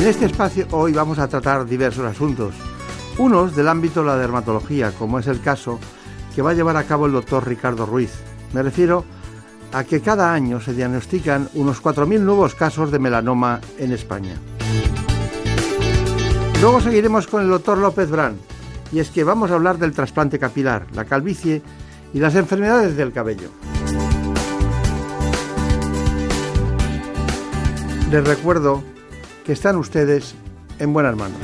En este espacio hoy vamos a tratar diversos asuntos, unos del ámbito de la dermatología, como es el caso que va a llevar a cabo el doctor Ricardo Ruiz. Me refiero a que cada año se diagnostican unos 4.000 nuevos casos de melanoma en España. Luego seguiremos con el doctor López Brán, y es que vamos a hablar del trasplante capilar, la calvicie y las enfermedades del cabello. Les recuerdo que están ustedes en buenas manos.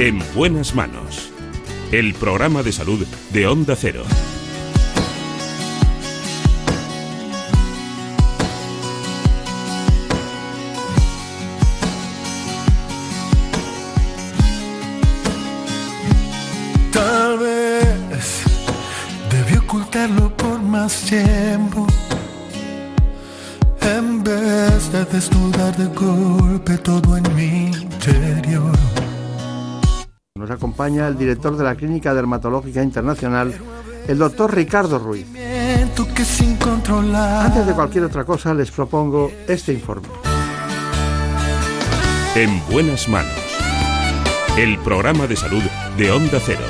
En buenas manos. El programa de salud de Onda Cero. Tal vez debí ocultarlo por más tiempo. En vez de desnudar de golpe acompaña el director de la Clínica Dermatológica Internacional, el doctor Ricardo Ruiz. Antes de cualquier otra cosa, les propongo este informe. En buenas manos. El programa de salud de Onda Cero.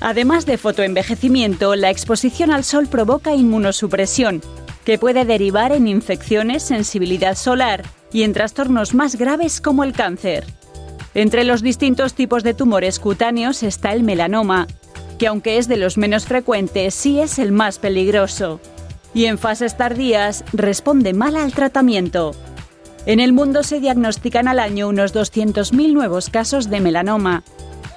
Además de fotoenvejecimiento, la exposición al sol provoca inmunosupresión, que puede derivar en infecciones, sensibilidad solar y en trastornos más graves como el cáncer. Entre los distintos tipos de tumores cutáneos está el melanoma, que aunque es de los menos frecuentes, sí es el más peligroso. Y en fases tardías responde mal al tratamiento. En el mundo se diagnostican al año unos 200.000 nuevos casos de melanoma.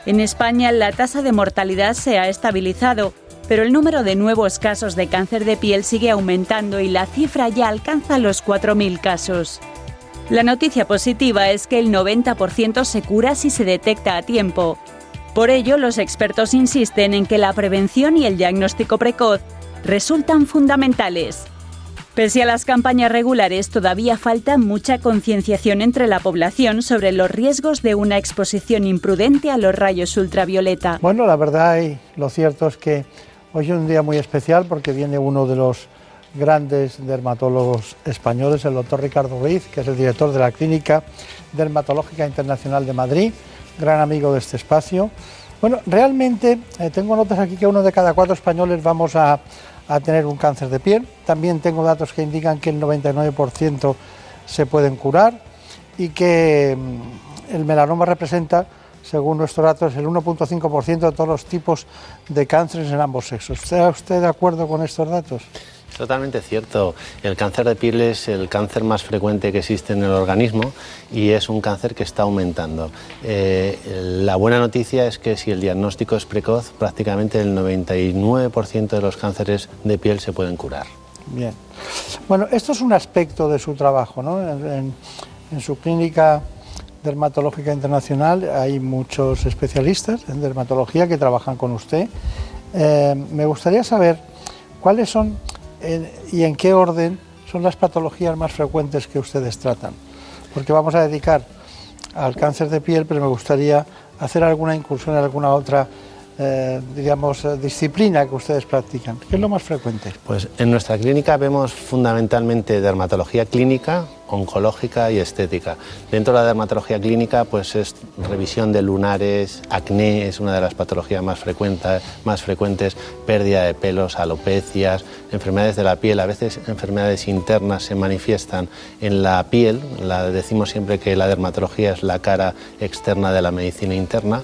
En España la tasa de mortalidad se ha estabilizado, pero el número de nuevos casos de cáncer de piel sigue aumentando y la cifra ya alcanza los 4.000 casos. La noticia positiva es que el 90% se cura si se detecta a tiempo. Por ello, los expertos insisten en que la prevención y el diagnóstico precoz resultan fundamentales. Pese a las campañas regulares, todavía falta mucha concienciación entre la población sobre los riesgos de una exposición imprudente a los rayos ultravioleta. Bueno, la verdad y lo cierto es que hoy es un día muy especial porque viene uno de los grandes dermatólogos españoles, el doctor Ricardo Ruiz, que es el director de la Clínica Dermatológica Internacional de Madrid, gran amigo de este espacio. Bueno, realmente eh, tengo notas aquí que uno de cada cuatro españoles vamos a, a tener un cáncer de piel. También tengo datos que indican que el 99% se pueden curar y que mm, el melanoma representa, según nuestros datos, el 1.5% de todos los tipos de cánceres en ambos sexos. ¿Está usted de acuerdo con estos datos? Totalmente cierto. El cáncer de piel es el cáncer más frecuente que existe en el organismo y es un cáncer que está aumentando. Eh, la buena noticia es que si el diagnóstico es precoz, prácticamente el 99% de los cánceres de piel se pueden curar. Bien. Bueno, esto es un aspecto de su trabajo, ¿no? En, su clínica dermatológica internacional hay muchos especialistas en dermatología que trabajan con usted. Eh, me gustaría saber cuáles son y en qué orden son las patologías más frecuentes que ustedes tratan. Porque vamos a dedicar al cáncer de piel, pero me gustaría hacer alguna incursión en alguna otra, eh, digamos, eh, disciplina que ustedes practican. ¿Qué es lo más frecuente? Pues en nuestra clínica vemos fundamentalmente dermatología clínica, oncológica y estética. Dentro de la dermatología clínica, pues es revisión de lunares, acné es una de las patologías más frecuentes, más frecuentes, pérdida de pelos, alopecias, enfermedades de la piel, a veces enfermedades internas se manifiestan en la piel, decimos siempre que la dermatología es la cara externa de la medicina interna.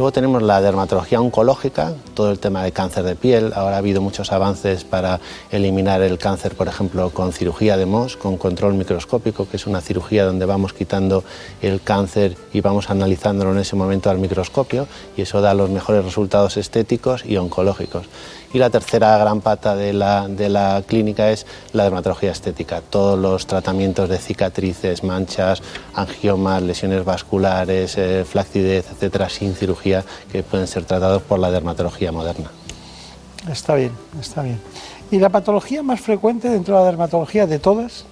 Luego tenemos la dermatología oncológica, todo el tema de cáncer de piel. Ahora ha habido muchos avances para eliminar el cáncer, por ejemplo, con cirugía de MOS, con control microscópico microscópico, que es una cirugía donde vamos quitando el cáncer y vamos analizándolo en ese momento al microscopio y eso da los mejores resultados estéticos y oncológicos. Y la tercera gran pata de la, de la clínica es la dermatología estética, todos los tratamientos de cicatrices, manchas, angiomas, lesiones vasculares, eh, flacidez, etcétera, sin cirugía, que pueden ser tratados por la dermatología moderna. Está bien, está bien. ¿Y la patología más frecuente dentro de la dermatología de todas?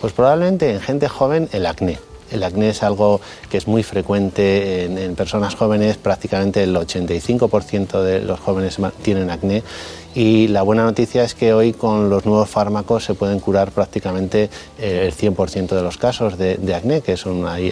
Pues probablemente en gente joven el acné. El acné es algo que es muy frecuente en, personas jóvenes, prácticamente el 85% de los jóvenes tienen acné y la buena noticia es que hoy con los nuevos fármacos se pueden curar prácticamente eh, el 100% de los casos de, acné, que son, hay,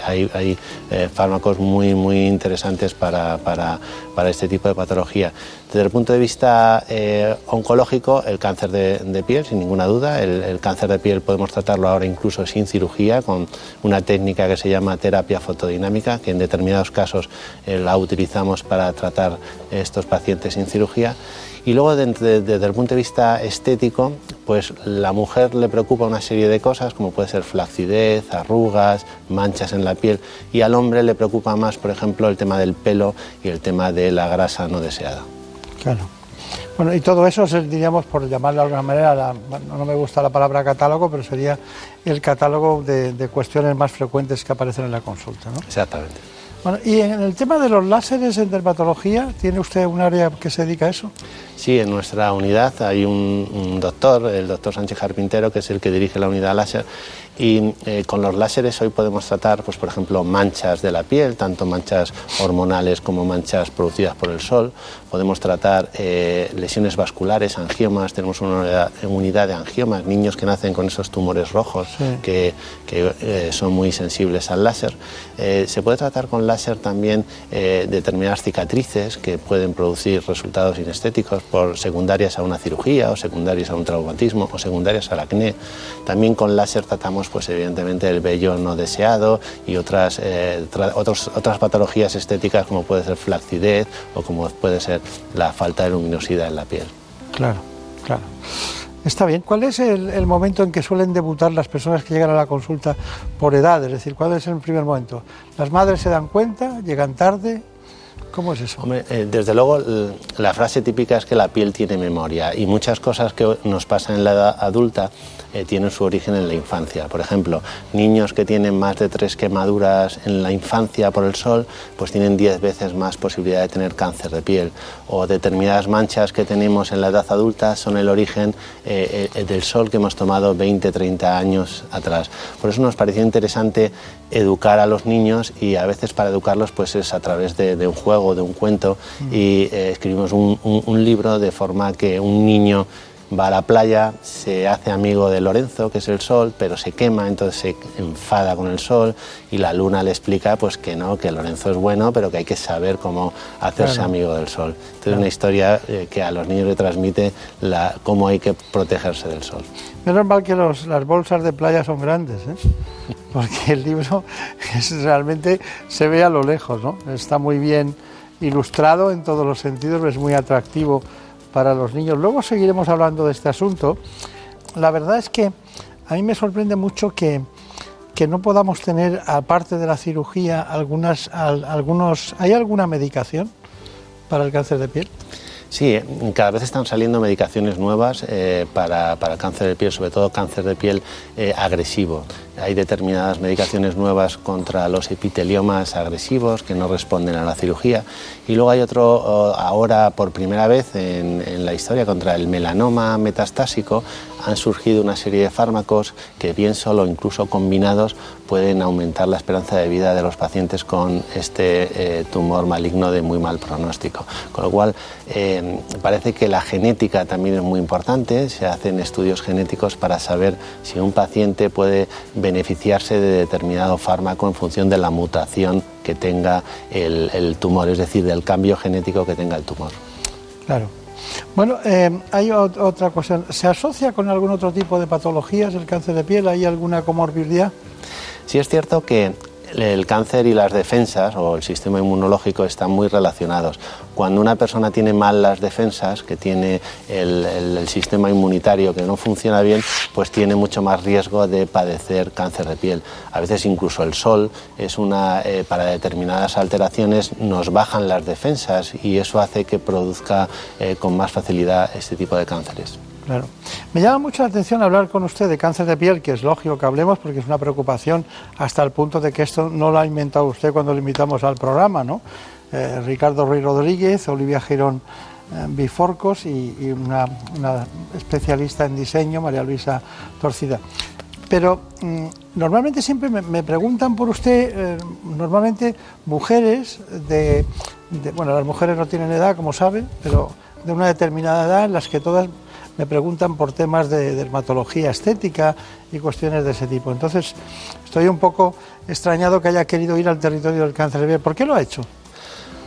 eh, fármacos muy, muy interesantes para, para, para, este tipo de patología. Desde el punto de vista eh, oncológico, el cáncer de, piel, sin ninguna duda, el, cáncer de piel podemos tratarlo ahora incluso sin cirugía, con una técnica que se llama terapia fotodinámica, que en determinados casos la utilizamos para tratar estos pacientes sin cirugía. Y luego desde, el punto de vista estético, pues la mujer le preocupa una serie de cosas como puede ser flacidez, arrugas, manchas en la piel y al hombre le preocupa más, por ejemplo, el tema del pelo y el tema de la grasa no deseada. Claro. Bueno, y todo eso, diríamos, por llamarlo de alguna manera, no me gusta la palabra catálogo, pero sería el catálogo de, de cuestiones más frecuentes que aparecen en la consulta, ¿no? Exactamente. Bueno, y en el tema de los láseres en dermatología, ¿tiene usted un área que se dedica a eso? Sí, en nuestra unidad hay un, doctor, el doctor Sánchez Carpintero, que es el que dirige la unidad láser, y eh, con los láseres hoy podemos tratar, pues, por ejemplo, manchas de la piel, tanto manchas hormonales como manchas producidas por el sol. Podemos tratar eh, lesiones vasculares, angiomas. Tenemos una unidad, de angiomas, niños que nacen con esos tumores rojos que, eh, son muy sensibles al láser. se puede tratar con láser también determinadas cicatrices que pueden producir resultados inestéticos por secundarias a una cirugía o secundarias a un traumatismo o secundarias al acné. También con láser tratamos pues evidentemente el vello no deseado y otras, eh, otras patologías estéticas como puede ser flacidez o como puede ser la falta de luminosidad en la piel. Claro, claro. Está bien. ¿Cuál es el, momento en que suelen debutar las personas que llegan a la consulta por edad? Es decir, ¿cuál es el primer momento? ¿Las madres se dan cuenta? ¿Llegan tarde? ¿Cómo es eso? Eh, desde luego, la frase típica es que la piel tiene memoria y muchas cosas que nos pasan en la edad adulta eh, tienen su origen en la infancia. Por ejemplo, niños que tienen más de tres quemaduras en la infancia por el sol, pues tienen diez veces más posibilidad de tener cáncer de piel. O determinadas manchas que tenemos en la edad adulta son el origen eh, eh, del sol que hemos tomado 20, 30 años atrás. Por eso nos pareció interesante educar a los niños y a veces para educarlos pues es a través de, un juego, de un cuento mm. y escribimos un libro de forma que un niño va a la playa, se hace amigo de Lorenzo, que es el sol, pero se quema, entonces se enfada con el sol y la luna le explica pues que no, que Lorenzo es bueno, pero que hay que saber cómo hacerse amigo del sol. Entonces es una historia eh, que a los niños le transmite la, cómo hay que protegerse del sol. Menos mal que las bolsas de playa son grandes, ¿eh? porque el libro es, realmente se ve a lo lejos, ¿no? Está muy bien ilustrado en todos los sentidos, es muy atractivo para los niños. Luego seguiremos hablando de este asunto. La verdad es que a mí me sorprende mucho que, que no podamos tener, aparte de la cirugía, algunas, algunos... ¿Hay alguna medicación para el cáncer de piel? Sí, cada vez están saliendo medicaciones nuevas eh, para, para, cáncer de piel, sobre todo cáncer de piel eh, agresivo. Hay determinadas medicaciones nuevas contra los epiteliomas agresivos que no responden a la cirugía. Y luego hay otro, oh, ahora por primera vez en, la historia, contra el melanoma metastásico, han surgido una serie de fármacos que bien solo, incluso combinados, pueden aumentar la esperanza de vida de los pacientes con este eh, tumor maligno de muy mal pronóstico. Con lo cual, eh, parece que la genética también es muy importante. Se hacen estudios genéticos para saber si un paciente puede beneficiarse de determinado fármaco en función de la mutación que tenga el, el tumor, es decir, del cambio genético que tenga el tumor. Claro. Bueno, eh, hay otra cuestión. ¿Se asocia con algún otro tipo de patologías el cáncer de piel? ¿Hay alguna comorbilidad? Sí es cierto que el cáncer y las defensas o el sistema inmunológico están muy relacionados. Cuando una persona tiene mal las defensas, que tiene el, sistema inmunitario que no funciona bien, pues tiene mucho más riesgo de padecer cáncer de piel. A veces incluso el sol es una, eh, para determinadas alteraciones nos bajan las defensas y eso hace que produzca eh, con más facilidad este tipo de cánceres. Claro. Me llama mucho la atención hablar con usted de cáncer de piel, que es lógico que hablemos porque es una preocupación hasta el punto de que esto no lo ha inventado usted cuando le invitamos al programa, ¿no? Eh, Ricardo Ruiz Rodríguez, Olivia Girón eh, Biforcos y, una, especialista en diseño, María Luisa Torcida. Pero mm, normalmente siempre me, preguntan por usted, eh, normalmente mujeres de, de, bueno, las mujeres no tienen edad, como sabe, pero de una determinada edad en las que todas me preguntan por temas de dermatología estética y cuestiones de ese tipo. Entonces, estoy un poco extrañado que haya querido ir al territorio del cáncer de piel. ¿Por qué lo ha hecho?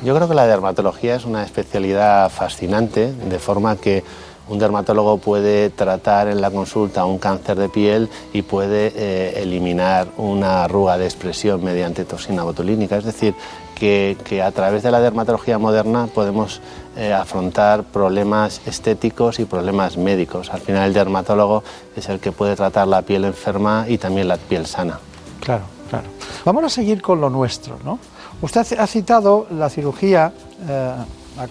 Yo creo que la dermatología es una especialidad fascinante, de forma que un dermatólogo puede tratar en la consulta un cáncer de piel y puede eh, eliminar una arruga de expresión mediante toxina botulínica. Es decir, que, a través de la dermatología moderna podemos eh, afrontar problemas estéticos y problemas médicos. Al final el dermatólogo es el que puede tratar la piel enferma y también la piel sana. Claro, claro. Vamos a seguir con lo nuestro, ¿no? Usted ha citado la cirugía, eh,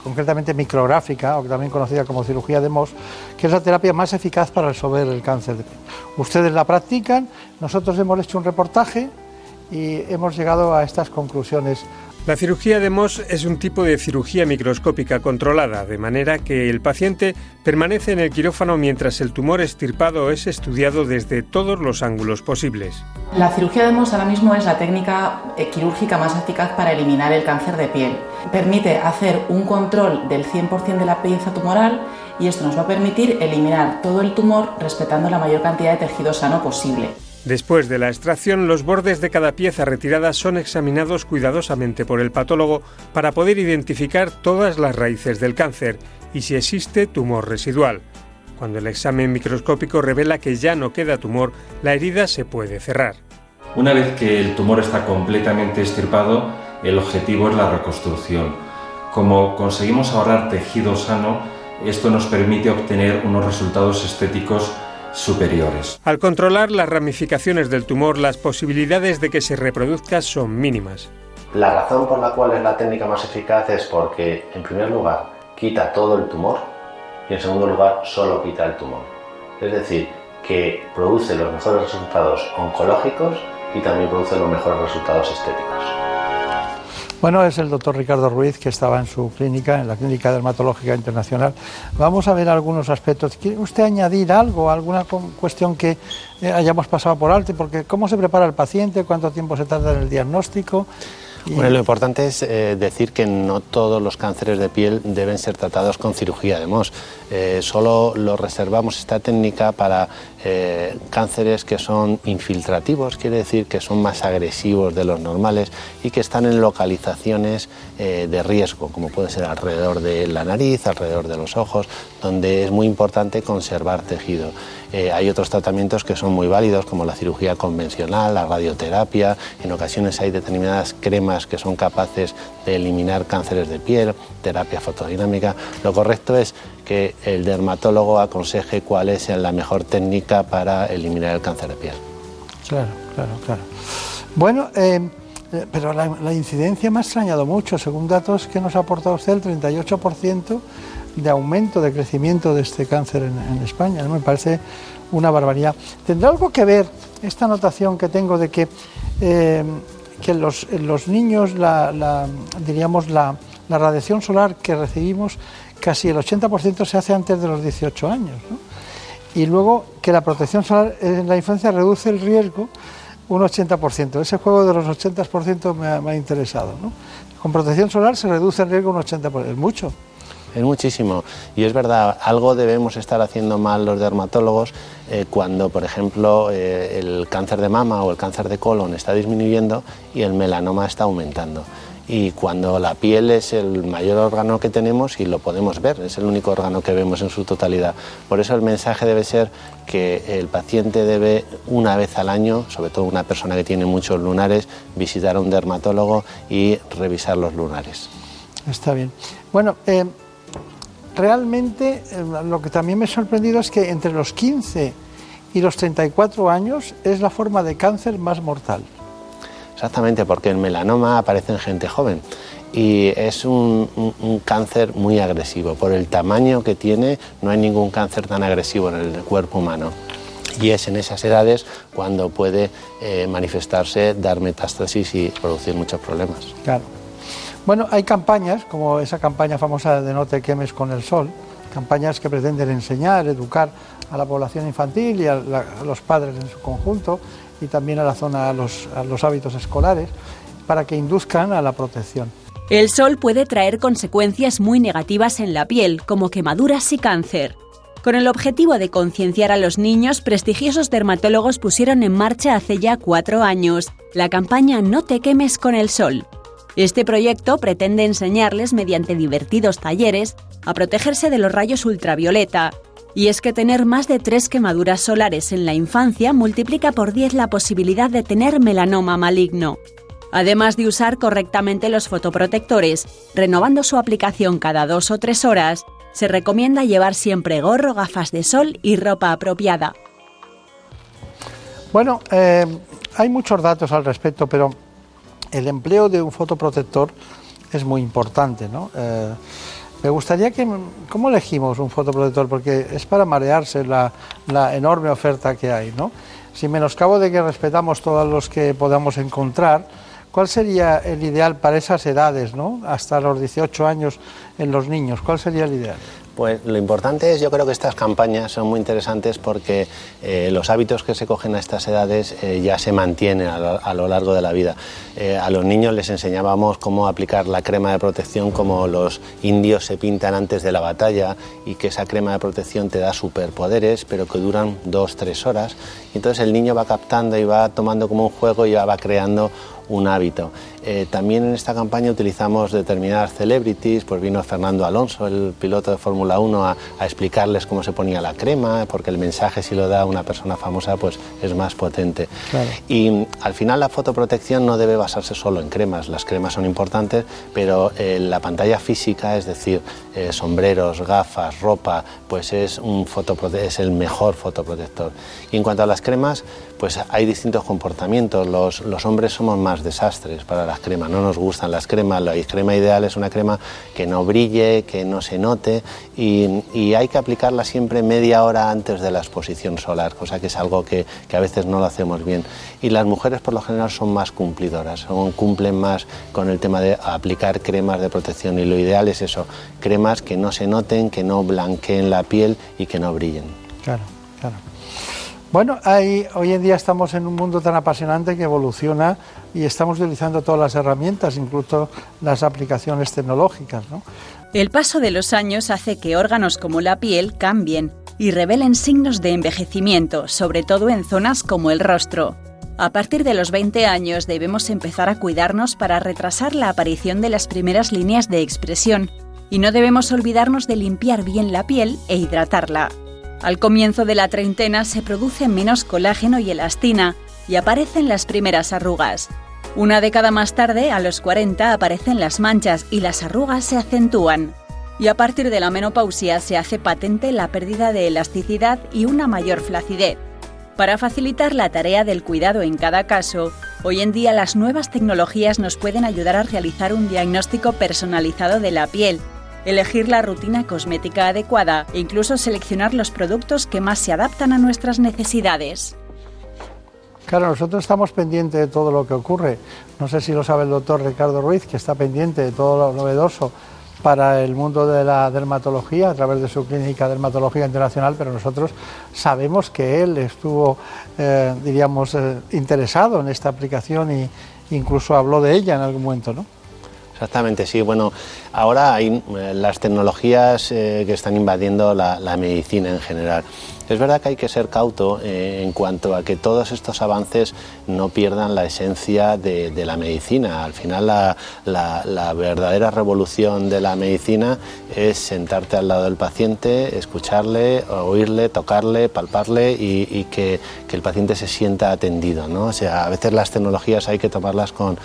concretamente micrográfica, o también conocida como cirugía de Moss, que es la terapia más eficaz para resolver el cáncer de piel. Ustedes la practican, nosotros hemos hecho un reportaje y hemos llegado a estas conclusiones. La cirugía de Moss es un tipo de cirugía microscópica controlada, de manera que el paciente permanece en el quirófano mientras el tumor estirpado es estudiado desde todos los ángulos posibles. La cirugía de Moss ahora mismo es la técnica eh, quirúrgica más eficaz para eliminar el cáncer de piel. Permite hacer un control del 100% de la pieza tumoral y esto nos va a permitir eliminar todo el tumor respetando la mayor cantidad de tejido sano posible. Después de la extracción, los bordes de cada pieza retirada son examinados cuidadosamente por el patólogo para poder identificar todas las raíces del cáncer y si existe tumor residual. Cuando el examen microscópico revela que ya no queda tumor, la herida se puede cerrar. Una vez que el tumor está completamente extirpado, el objetivo es la reconstrucción. Como conseguimos ahorrar tejido sano, esto nos permite obtener unos resultados estéticos superiores. Al controlar las ramificaciones del tumor, las posibilidades de que se reproduzca son mínimas. La razón por la cual es la técnica más eficaz es porque, en primer lugar, quita todo el tumor y, en segundo lugar, solo quita el tumor. Es decir, que produce los mejores resultados oncológicos y también produce los mejores resultados estéticos. Bueno, es el doctor Ricardo Ruiz que estaba en su clínica, en la Clínica Dermatológica Internacional. Vamos a ver algunos aspectos. ¿Quiere usted añadir algo, alguna cuestión que eh, hayamos pasado por alto? Porque ¿cómo se prepara el paciente? ¿Cuánto tiempo se tarda en el diagnóstico? Bueno, lo importante es eh, decir que no todos los cánceres de piel deben ser tratados con cirugía de MOS. Eh, solo lo reservamos esta técnica para eh, cánceres que son infiltrativos, quiere decir que son más agresivos de los normales y que están en localizaciones de riesgo, como puede ser alrededor de la nariz, alrededor de los ojos, donde es muy importante conservar tejido. Eh, hay otros tratamientos que son muy válidos, como la cirugía convencional, la radioterapia. En ocasiones hay determinadas cremas que son capaces de eliminar cánceres de piel, terapia fotodinámica. Lo correcto es que el dermatólogo aconseje cuál es la mejor técnica para eliminar el cáncer de piel. Claro, claro, claro. Bueno, eh, eh, pero la, incidencia me ha extrañado mucho. Según datos que nos ha aportado usted, el 38% de aumento, de crecimiento de este cáncer en, España. Me parece una barbaridad. ¿Tendrá algo que ver esta anotación que tengo de que, eh, que los, niños, la, diríamos, la, radiación solar que recibimos, casi el 80% se hace antes de los 18 años? Y luego que la protección solar en la infancia reduce el riesgo un 80%. Ese juego de los 80% me ha, me ha interesado. Con protección solar se reduce el riesgo un 80%. Es mucho es muchísimo. Y es verdad, algo debemos estar haciendo mal los dermatólogos eh, cuando, por ejemplo, eh, el cáncer de mama o el cáncer de colon está disminuyendo y el melanoma está aumentando. Y cuando la piel es el mayor órgano que tenemos y lo podemos ver, es el único órgano que vemos en su totalidad. Por eso el mensaje debe ser que el paciente debe una vez al año, sobre todo una persona que tiene muchos lunares, visitar a un dermatólogo y revisar los lunares. Está bien. Bueno, eh, realmente eh, lo que también me ha sorprendido es que entre los 15 y los 34 años es la forma de cáncer más mortal. Exactamente, porque el melanoma aparece en gente joven y es un, cáncer muy agresivo. Por el tamaño que tiene, no hay ningún cáncer tan agresivo en el cuerpo humano. Y es en esas edades cuando puede eh, manifestarse, dar metástasis y producir muchos problemas. Claro. Bueno, hay campañas, como esa campaña famosa de No te quemes con el sol, campañas que pretenden enseñar, educar a la población infantil y a, los padres en su conjunto y también a la zona, a los, los hábitos escolares, para que induzcan a la protección. El sol puede traer consecuencias muy negativas en la piel, como quemaduras y cáncer. Con el objetivo de concienciar a los niños, prestigiosos dermatólogos pusieron en marcha hace ya cuatro años la campaña No te quemes con el sol. Este proyecto pretende enseñarles mediante divertidos talleres a protegerse de los rayos ultravioleta, y es que tener más de tres quemaduras solares en la infancia multiplica por 10 la posibilidad de tener melanoma maligno. Además de usar correctamente los fotoprotectores, renovando su aplicación cada dos o tres horas, se recomienda llevar siempre gorro, gafas de sol y ropa apropiada. Bueno, eh, hay muchos datos al respecto, pero el empleo de un fotoprotector es muy importante, ¿no? Eh, me gustaría que, ¿cómo elegimos un fotoprotector? Porque es para marearse la, enorme oferta que hay, ¿no? Si menoscabo de que respetamos todos los que podamos encontrar, ¿cuál sería el ideal para esas edades, ¿no? Hasta los 18 años en los niños, ¿cuál sería el ideal? Pues lo importante es, yo creo que estas campañas son muy interesantes porque eh, los hábitos que se cogen a estas edades eh, ya se mantienen a lo, largo de la vida. Eh, a los niños les enseñábamos cómo aplicar la crema de protección como los indios se pintan antes de la batalla y que esa crema de protección te da superpoderes, pero que duran dos, tres horas. Entonces el niño va captando y va tomando como un juego y va creando un hábito. Eh, también en esta campaña utilizamos determinadas celebrities, pues vino Fernando Alonso, el piloto de Fórmula 1, a, explicarles cómo se ponía la crema, porque el mensaje si lo da una persona famosa pues es más potente. Y al final la fotoprotección no debe basarse solo en cremas, las cremas son importantes, pero eh, la pantalla física, es decir, eh, sombreros, gafas, ropa, pues es, un es el mejor fotoprotector. Y en cuanto a las cremas, pues hay distintos comportamientos. Los, los, hombres somos más desastres para las cremas, no nos gustan las cremas. La crema ideal es una crema que no brille, que no se note y, y hay que aplicarla siempre media hora antes de la exposición solar, cosa que es algo que, que, a veces no lo hacemos bien. Y las mujeres por lo general son más cumplidoras, son, cumplen más con el tema de aplicar cremas de protección y lo ideal es eso, cremas que no se noten, que no blanqueen la piel y que no brillen. Claro, Bueno, hoy en día estamos en un mundo tan apasionante que evoluciona y estamos utilizando todas las herramientas, incluso las aplicaciones tecnológicas. El paso de los años hace que órganos como la piel cambien y revelen signos de envejecimiento, sobre todo en zonas como el rostro. A partir de los 20 años debemos empezar a cuidarnos para retrasar la aparición de las primeras líneas de expresión y no debemos olvidarnos de limpiar bien la piel e hidratarla. Al comienzo de la treintena se produce menos colágeno y elastina y aparecen las primeras arrugas. Una década más tarde, a los 40, aparecen las manchas y las arrugas se acentúan. Y a partir de la menopausia se hace patente la pérdida de elasticidad y una mayor flacidez. Para facilitar la tarea del cuidado en cada caso, hoy en día las nuevas tecnologías nos pueden ayudar a realizar un diagnóstico personalizado de la piel elegir la rutina cosmética adecuada e incluso seleccionar los productos que más se adaptan a nuestras necesidades. Claro, nosotros estamos pendientes de todo lo que ocurre. No sé si lo sabe el doctor Ricardo Ruiz, que está pendiente de todo lo novedoso para el mundo de la dermatología a través de su clínica Dermatología Internacional, pero nosotros sabemos que él estuvo, eh, diríamos, eh, interesado en esta aplicación e incluso habló de ella en algún momento, ¿no? Exactamente, sí. Bueno, ahora hay eh, las tecnologías eh, que están invadiendo la medicina en general. Es verdad que hay que ser cauto eh, en cuanto a que todos estos avances no pierdan la esencia de, la medicina. Al final la, verdadera revolución de la medicina es sentarte al lado del paciente, escucharle, oírle, tocarle, palparle y, que, el paciente se sienta atendido. ¿no? O sea, a veces las tecnologías hay que tomarlas con,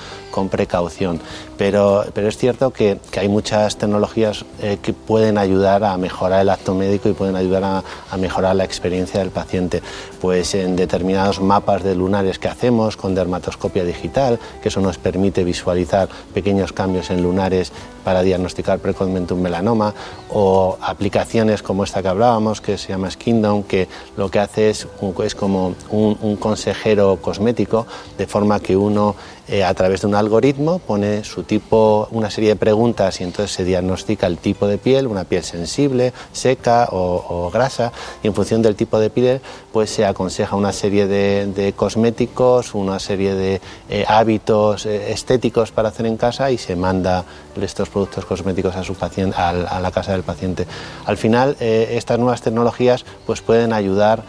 precaución, pero, pero es cierto que, hay muchas tecnologías eh, que pueden ayudar a mejorar el acto médico y pueden ayudar a, a mejorar la experiencia del paciente, pues en determinados mapas de lunares que hacemos con dermatoscopia digital, que eso nos permite visualizar pequeños cambios en lunares para diagnosticar precozmente un melanoma, o aplicaciones como esta que hablábamos, que se llama Skindom, que lo que hace es, es como un consejero cosmético, de forma que uno eh, a través de un algoritmo pone su tipo, una serie de preguntas y entonces se diagnostica el tipo de piel, una piel sensible, seca o, grasa, y en función del tipo de piel pues se aconseja una serie de, cosméticos, una serie de eh, hábitos eh, estéticos para hacer en casa y se manda estos productos cosméticos a, su paciente, a, la casa del paciente. Al final, estas nuevas tecnologías pues pueden ayudar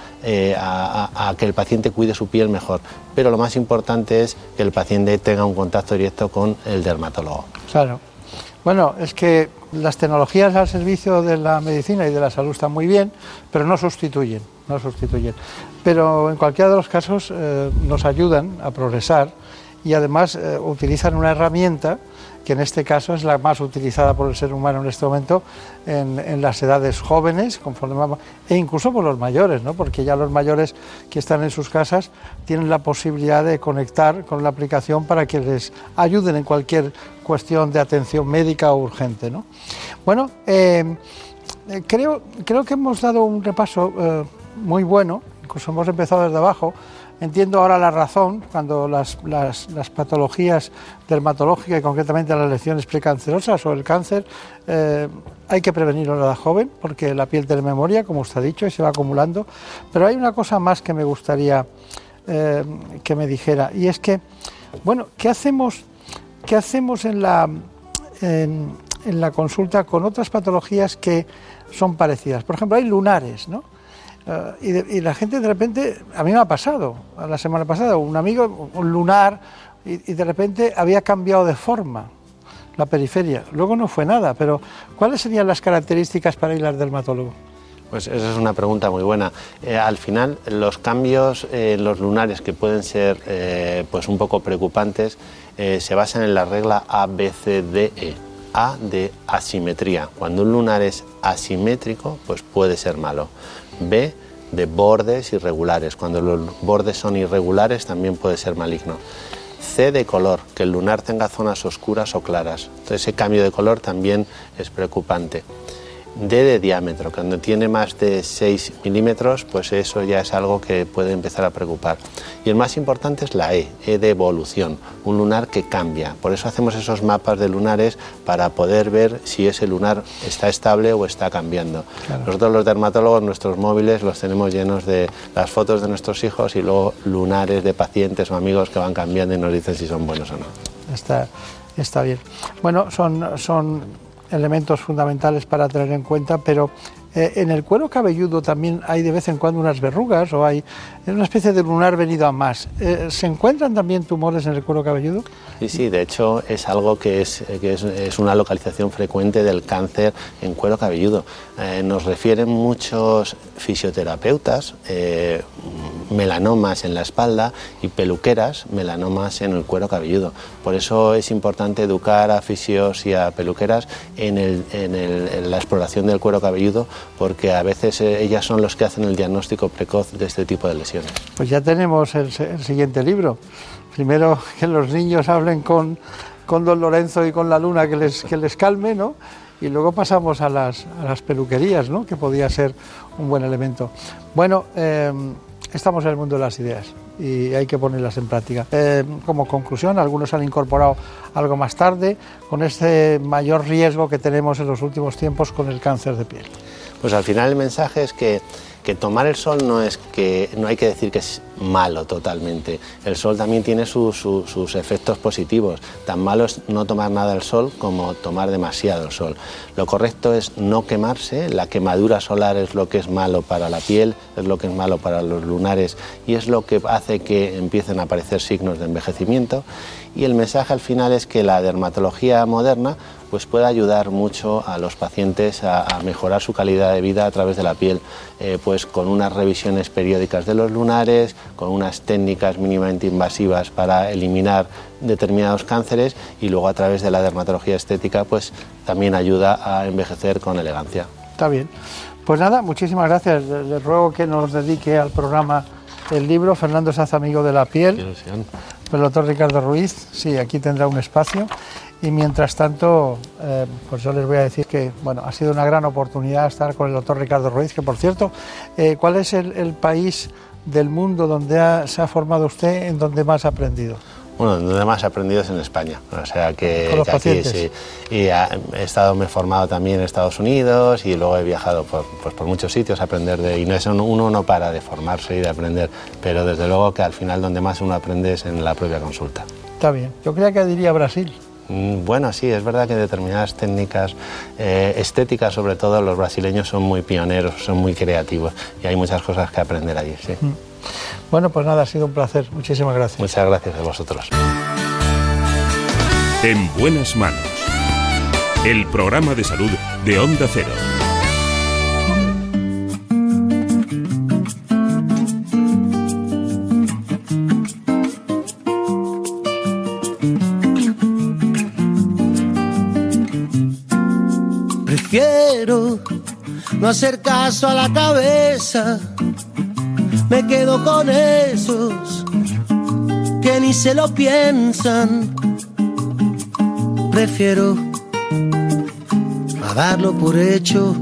a que el paciente cuide su piel mejor, pero lo más importante es que el paciente tenga un contacto directo con el dermatólogo. Claro. Bueno, es que las tecnologías al servicio de la medicina y de la salud están muy bien, pero no sustituyen, no sustituyen. Pero en cualquiera de los casos eh, nos ayudan a progresar y además eh, utilizan una herramienta que en este caso es la más utilizada por el ser humano en este momento en, las edades jóvenes, conforme e incluso por los mayores, ¿no? porque ya los mayores que están en sus casas tienen la posibilidad de conectar con la aplicación para que les ayuden en cualquier cuestión de atención médica o urgente. ¿no? Bueno, eh, creo, creo que hemos dado un repaso muy bueno, incluso hemos empezado desde abajo Entiendo ahora la razón cuando las, patologías dermatológicas y concretamente las lesiones precancerosas o el cáncer eh, hay que prevenirlo en la joven porque la piel tiene memoria, como usted ha dicho, y se va acumulando. Pero hay una cosa más que me gustaría eh, que me dijera y es que, bueno, ¿qué hacemos, qué hacemos en, la, en la consulta con otras patologías que son parecidas? Por ejemplo, hay lunares, ¿no? Eh, y, la gente de repente, a mí me ha pasado, la semana pasada, un amigo, un lunar, y, de repente había cambiado de forma la periferia. Luego no fue nada, pero ¿cuáles serían las características para ir al dermatólogo? Pues esa es una pregunta muy buena. Eh, al final, los cambios en los lunares que pueden ser eh, pues un poco preocupantes se basan en la regla ABCDE. A de asimetría. Cuando un lunar es asimétrico, pues puede ser malo. B de bordes irregulares. Cuando los bordes son irregulares también puede ser maligno. C de color, que el lunar tenga zonas oscuras o claras. Entonces ese cambio de color también es preocupante. D de diámetro, cuando tiene más de 6 milímetros, pues eso ya es algo que puede empezar a preocupar. Y el más importante es la E, E de evolución, un lunar que cambia. Por eso hacemos esos mapas de lunares para poder ver si ese lunar está estable o está cambiando. Nosotros los dermatólogos, nuestros móviles los tenemos llenos de las fotos de nuestros hijos y luego lunares de pacientes o amigos que van cambiando y nos dicen si son buenos o no. Está, está bien. Bueno, son, son elementos fundamentales para tener en cuenta, pero eh, en el cuero cabelludo también hay de vez en cuando unas verrugas o hay una especie de lunar venido a más. Eh, ¿Se encuentran también tumores en el cuero cabelludo? Sí, sí, de hecho es algo que es, que es, una localización frecuente del cáncer en cuero cabelludo. Eh, nos refieren muchos fisioterapeutas melanomas en la espalda y peluqueras melanomas en el cuero cabelludo. Por eso es importante educar a fisios y a peluqueras en, en la exploración del cuero cabelludo porque a veces eh, ellas son los que hacen el diagnóstico precoz de este tipo de lesiones. Pues ya tenemos el, siguiente libro. Primero que los niños hablen con, con, don Lorenzo y con la luna que les, que les calme, ¿no? Y luego pasamos a las, a las peluquerías, ¿no? Que podría ser un buen elemento. Bueno, em, estamos en el mundo de las ideas y hay que ponerlas en práctica. Em, como conclusión, algunos han incorporado algo más tarde con este mayor riesgo que tenemos en los últimos tiempos con el cáncer de piel. Pues al final el mensaje es que, tomar el sol no es que no hay que decir que es malo totalmente. El sol también tiene sus efectos positivos. Tan malo es no tomar nada del sol como tomar demasiado el sol. Lo correcto es no quemarse, la quemadura solar es lo que es malo para la piel, es lo que es malo para los lunares y es lo que hace que empiecen a aparecer signos de envejecimiento. Y el mensaje al final es que la dermatología moderna pues puede ayudar mucho a los pacientes a, mejorar su calidad de vida a través de la piel, eh, pues con unas revisiones periódicas de los lunares, con unas técnicas mínimamente invasivas para eliminar determinados cánceres y luego a través de la dermatología estética pues también ayuda a envejecer con elegancia. Está bien. Pues nada, muchísimas gracias. Le ruego que nos dedique al programa el libro Fernando Saz, amigo de la piel. El doctor Ricardo Ruiz, sí, aquí tendrá un espacio. Y mientras tanto, eh, pues yo les voy a decir que bueno, ha sido una gran oportunidad estar con el doctor Ricardo Ruiz, que por cierto, eh, ¿cuál es el, país del mundo donde se ha formado usted, en donde más ha aprendido? Bueno, donde más he aprendido es en España. O sea que, aquí sí. Y he estado, me he formado también en Estados Unidos y luego he viajado por, pues por muchos sitios a aprender de. Y no es, uno no para de formarse y de aprender, pero desde luego que al final donde más uno aprende es en la propia consulta. Está bien. Yo creía que diría Brasil. Mm, bueno, sí, es verdad que determinadas técnicas eh, estéticas, sobre todo los brasileños, son muy pioneros, son muy creativos y hay muchas cosas que aprender allí. Sí. Mm. Bueno, pues nada, ha sido un placer. Muchísimas gracias. Muchas gracias a vosotros. En buenas manos. El programa de salud de Onda Cero. No hacer caso a la cabeza. Me quedo con esos que ni se lo piensan. Prefiero a darlo por hecho,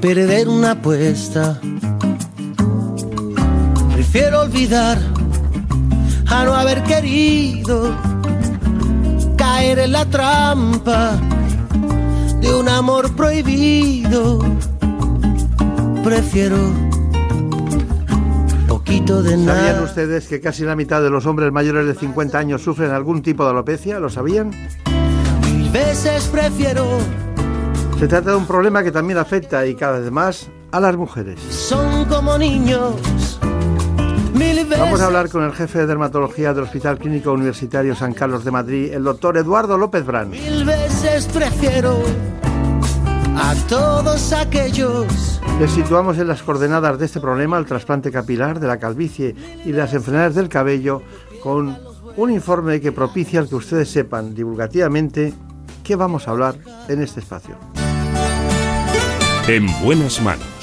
perder una apuesta. Prefiero olvidar a no haber querido caer en la trampa de un amor prohibido. Prefiero poquito de nada. ¿Sabían ustedes que casi la mitad de los hombres mayores de 50 años sufren algún tipo de alopecia? ¿Lo sabían? Mil veces prefiero. Se trata de un problema que también afecta y cada vez más a las mujeres. Son como niños Vamos a hablar con el jefe de dermatología del Hospital Clínico Universitario San Carlos de Madrid, el doctor Eduardo López Brán. Mil veces prefiero a todos aquellos. Les situamos en las coordenadas de este problema el trasplante capilar, de la calvicie y las enfermedades del cabello con un informe que propicia el que ustedes sepan divulgativamente qué vamos a hablar en este espacio. En buenas manos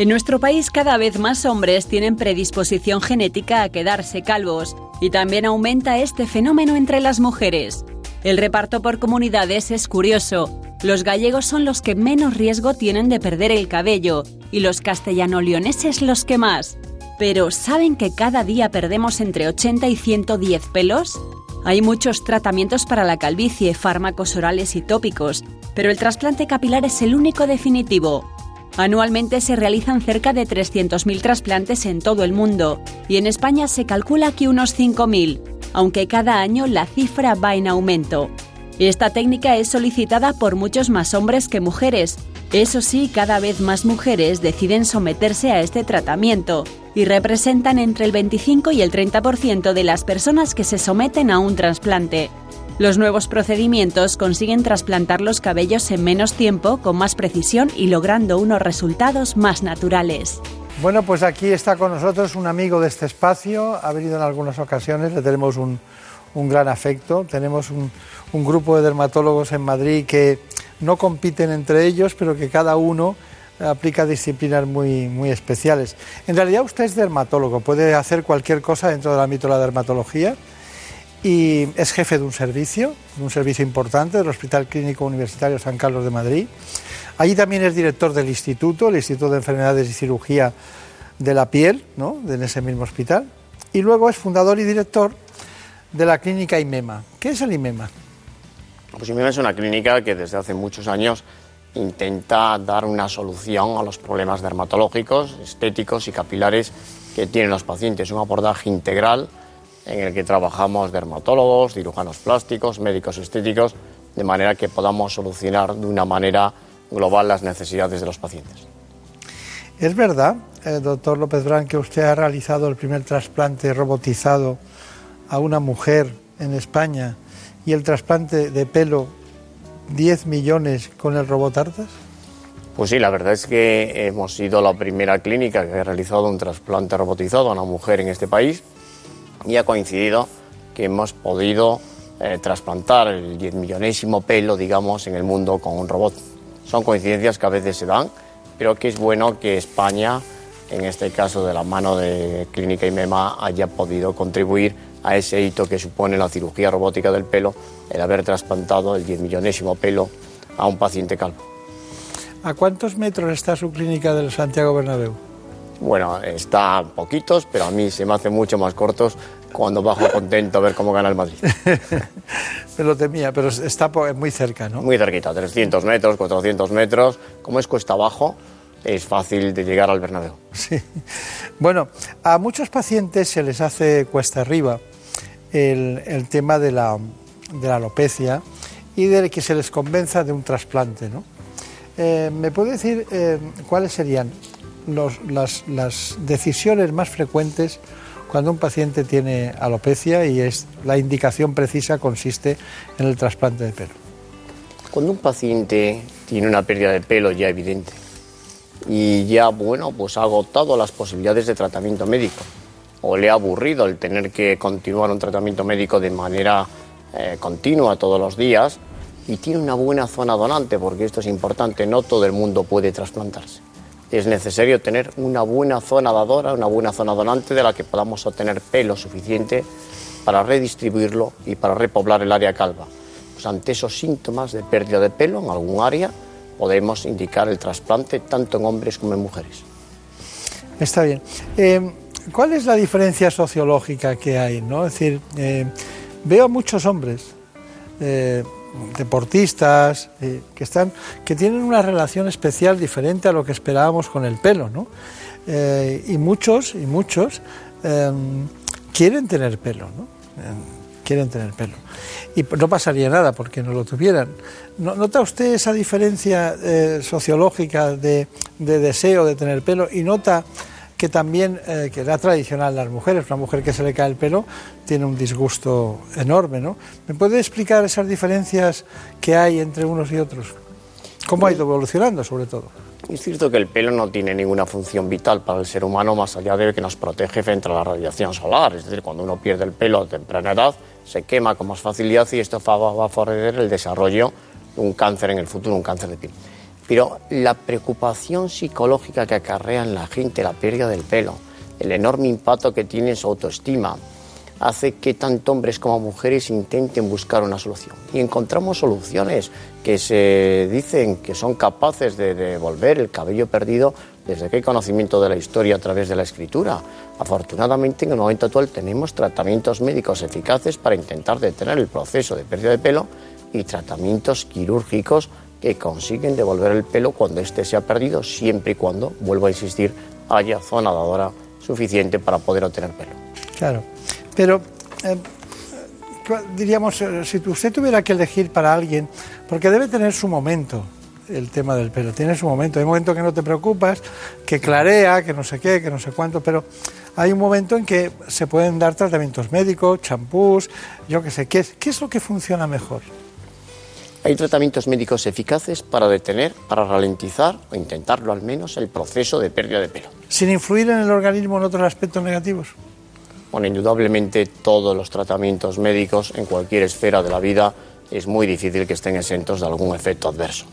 en nuestro país cada vez más hombres tienen predisposición genética a quedarse calvos y también aumenta este fenómeno entre las mujeres. El reparto por comunidades es curioso. Los gallegos son los que menos riesgo tienen de perder el cabello y los castellano-leoneses los que más. Pero ¿saben que cada día perdemos entre 80 y 110 pelos? Hay muchos tratamientos para la calvicie, fármacos orales y tópicos, pero el trasplante capilar es el único definitivo. Anualmente se realizan cerca de 300.000 trasplantes en todo el mundo y en España se calcula que unos 5.000, aunque cada año la cifra va en aumento. Esta técnica es solicitada por muchos más hombres que mujeres. Eso sí, cada vez más mujeres deciden someterse a este tratamiento y representan entre el 25 y el 30% de las personas que se someten a un trasplante. Los nuevos procedimientos consiguen trasplantar los cabellos en menos tiempo, con más precisión y logrando unos resultados más naturales. Bueno, pues aquí está con nosotros un amigo de este espacio, ha venido en algunas ocasiones, le tenemos un, gran afecto. Tenemos un, grupo de dermatólogos en Madrid que no compiten entre ellos, pero que cada uno aplica disciplinas muy, muy especiales. En realidad usted es dermatólogo, puede hacer cualquier cosa dentro del ámbito de la dermatología y es jefe de un servicio, un servicio importante del Hospital Clínico Universitario San Carlos de Madrid. Allí también es director del instituto, el Instituto de Enfermedades y Cirugía de la Piel, ¿no? en ese mismo hospital. Y luego es fundador y director de la clínica IMEMA. ¿Qué es el IMEMA? Pues IMEMA es una clínica que desde hace muchos años intenta dar una solución a los problemas dermatológicos, estéticos y capilares que tienen los pacientes. Un abordaje integral en el que trabajamos dermatólogos, cirujanos plásticos, médicos estéticos, de manera que podamos solucionar de una manera global las necesidades de los pacientes. ¿Es verdad, eh, doctor López Brán, que usted ha realizado el primer trasplante robotizado a una mujer en España y el trasplante de pelo 10 millones con el robot Artas? Pues sí, la verdad es que hemos sido la primera clínica que ha realizado un trasplante robotizado a una mujer en este país y ha coincidido que hemos podido eh, trasplantar el 10 millonésimo pelo, digamos, en el mundo con un robot. Son coincidencias que a veces se dan, pero que es bueno que España, en este caso de la mano de Clínica IMEMA, haya podido contribuir a ese hito que supone la cirugía robótica del pelo, el haber trasplantado el 10 millonésimo pelo a un paciente calvo. ¿A cuántos metros está su clínica del Santiago Bernabéu? Bueno, está poquitos, pero a mí se me hace mucho más cortos cuando bajo contento a ver cómo gana el Madrid. me lo temía, pero está muy cerca, ¿no? Muy cerquita, 300 metros, 400 metros. Como es cuesta abajo, es fácil de llegar al Bernabéu. Sí. Bueno, a muchos pacientes se les hace cuesta arriba el, tema de la, alopecia y de que se les convenza de un trasplante, ¿no? Eh, ¿Me puede decir eh, cuáles serían las, decisiones más frecuentes cuando un paciente tiene alopecia y es, la indicación precisa consiste en el trasplante de pelo. Cuando un paciente tiene una pérdida de pelo ya evidente y ya, bueno, pues ha agotado las posibilidades de tratamiento médico o le ha aburrido el tener que continuar un tratamiento médico de manera eh, continua todos los días y tiene una buena zona donante, porque esto es importante, no todo el mundo puede trasplantarse es necesario tener una buena zona dadora, una buena zona donante de la que podamos obtener pelo suficiente para redistribuirlo y para repoblar el área calva. Pues ante esos síntomas de pérdida de pelo en algún área podemos indicar el trasplante tanto en hombres como en mujeres. Está bien. Eh, ¿Cuál es la diferencia sociológica que hay? ¿no? Decir, eh, veo a muchos hombres eh, deportistas eh, que están que tienen una relación especial diferente a lo que esperábamos con el pelo, ¿no? Eh, y muchos y muchos em, quieren tener pelo, ¿no? Em, quieren tener pelo. Y no pasaría nada porque no lo tuvieran. ¿Nota usted esa diferencia eh, sociológica de, de deseo de tener pelo y nota que también, eh, que era tradicional las mujeres, una mujer que se le cae el pelo tiene un disgusto enorme, ¿no? ¿Me puede explicar esas diferencias que hay entre unos y otros? ¿Cómo ha ido evolucionando, sobre todo? Es cierto que el pelo no tiene ninguna función vital para el ser humano más allá de que nos protege frente a la radiación solar. Es decir, cuando uno pierde el pelo a temprana edad, se quema con más facilidad y esto va a favorecer el desarrollo de un cáncer en el futuro, un cáncer de piel. Pero la preocupación psicológica que acarrea en la gente la pérdida del pelo, el enorme impacto que tiene en su autoestima, hace que tanto hombres como mujeres intenten buscar una solución. Y encontramos soluciones que se dicen que son capaces de devolver el cabello perdido desde que hay conocimiento de la historia a través de la escritura. Afortunadamente, en el momento actual tenemos tratamientos médicos eficaces para intentar detener el proceso de pérdida de pelo y tratamientos quirúrgicos que consiguen devolver el pelo cuando éste se ha perdido, siempre y cuando, vuelvo a insistir, haya zona dadora suficiente para poder obtener pelo. Claro, pero eh, diríamos, eh, si usted tuviera que elegir para alguien, porque debe tener su momento el tema del pelo, tiene su momento, hay un momento que no te preocupas, que clarea, que no sé qué, que no sé cuánto, pero hay un momento en que se pueden dar tratamientos médicos, champús, yo qué sé, ¿qué, ¿qué es lo que funciona mejor? Hay tratamientos médicos eficaces para detener, para ralentizar o intentarlo al menos el proceso de pérdida de pelo. ¿Sin influir en el organismo en otros aspectos negativos? Bueno, indudablemente todos los tratamientos médicos en cualquier esfera de la vida es muy difícil que estén exentos de algún efecto adverso.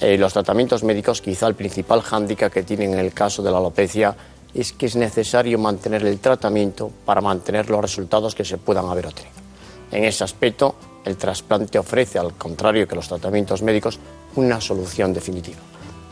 Eh, los tratamientos médicos, quizá el principal hándicap que tienen en el caso de la alopecia es que es necesario mantener el tratamiento para mantener los resultados que se puedan haber obtenido. En ese aspecto, el trasplante ofrece, al contrario que los tratamientos médicos, una solución definitiva.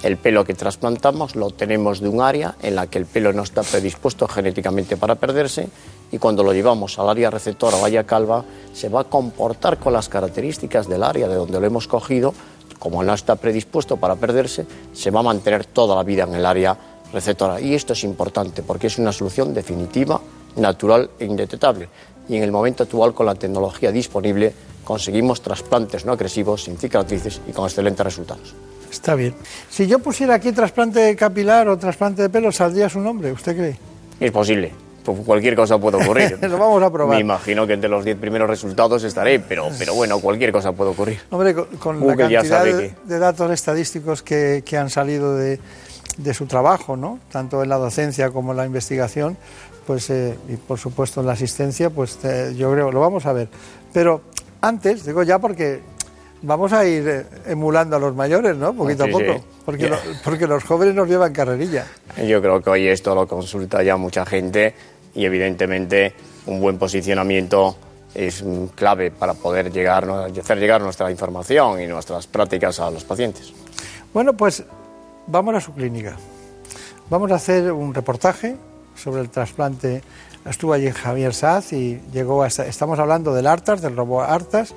El pelo que trasplantamos lo tenemos de un área en la que el pelo no está predispuesto genéticamente para perderse y cuando lo llevamos al área receptora o área calva se va a comportar con las características del área de donde lo hemos cogido como no está predispuesto para perderse, se va a mantener toda la vida en el área receptora. Y esto es importante porque es una solución definitiva, natural e indetectable. Y en el momento actual, con la tecnología disponible, conseguimos trasplantes no agresivos, sin cicatrices y con excelentes resultados. Está bien. Si yo pusiera aquí trasplante capilar o trasplante de pelo, ¿saldría su nombre? ¿Usted cree? Es posible. Pues cualquier cosa puede ocurrir. Lo vamos a probar. Me imagino que entre los 10 primeros resultados estaré, pero, pero bueno, cualquier cosa puede ocurrir. Hombre, con, con la cantidad sabe de, que- de datos estadísticos que, que han salido de, de su trabajo, ¿no? tanto en la docencia como en la investigación, pues, eh, y por supuesto en la asistencia, pues eh, yo creo, lo vamos a ver. Pero antes, digo ya porque vamos a ir eh, emulando a los mayores, ¿no? Poquito Sí, a poco, sí. porque, lo- porque los jóvenes nos llevan carrerilla. Yo creo que hoy esto lo consulta ya mucha gente y evidentemente un buen posicionamiento es clave para poder llegar, hacer llegar nuestra información y nuestras prácticas a los pacientes. Bueno, pues vamos a su clínica. Vamos a hacer un reportaje sobre el trasplante. Estuvo allí Javier Saz y llegó a esta- estamos hablando del Artas, del robot Artas,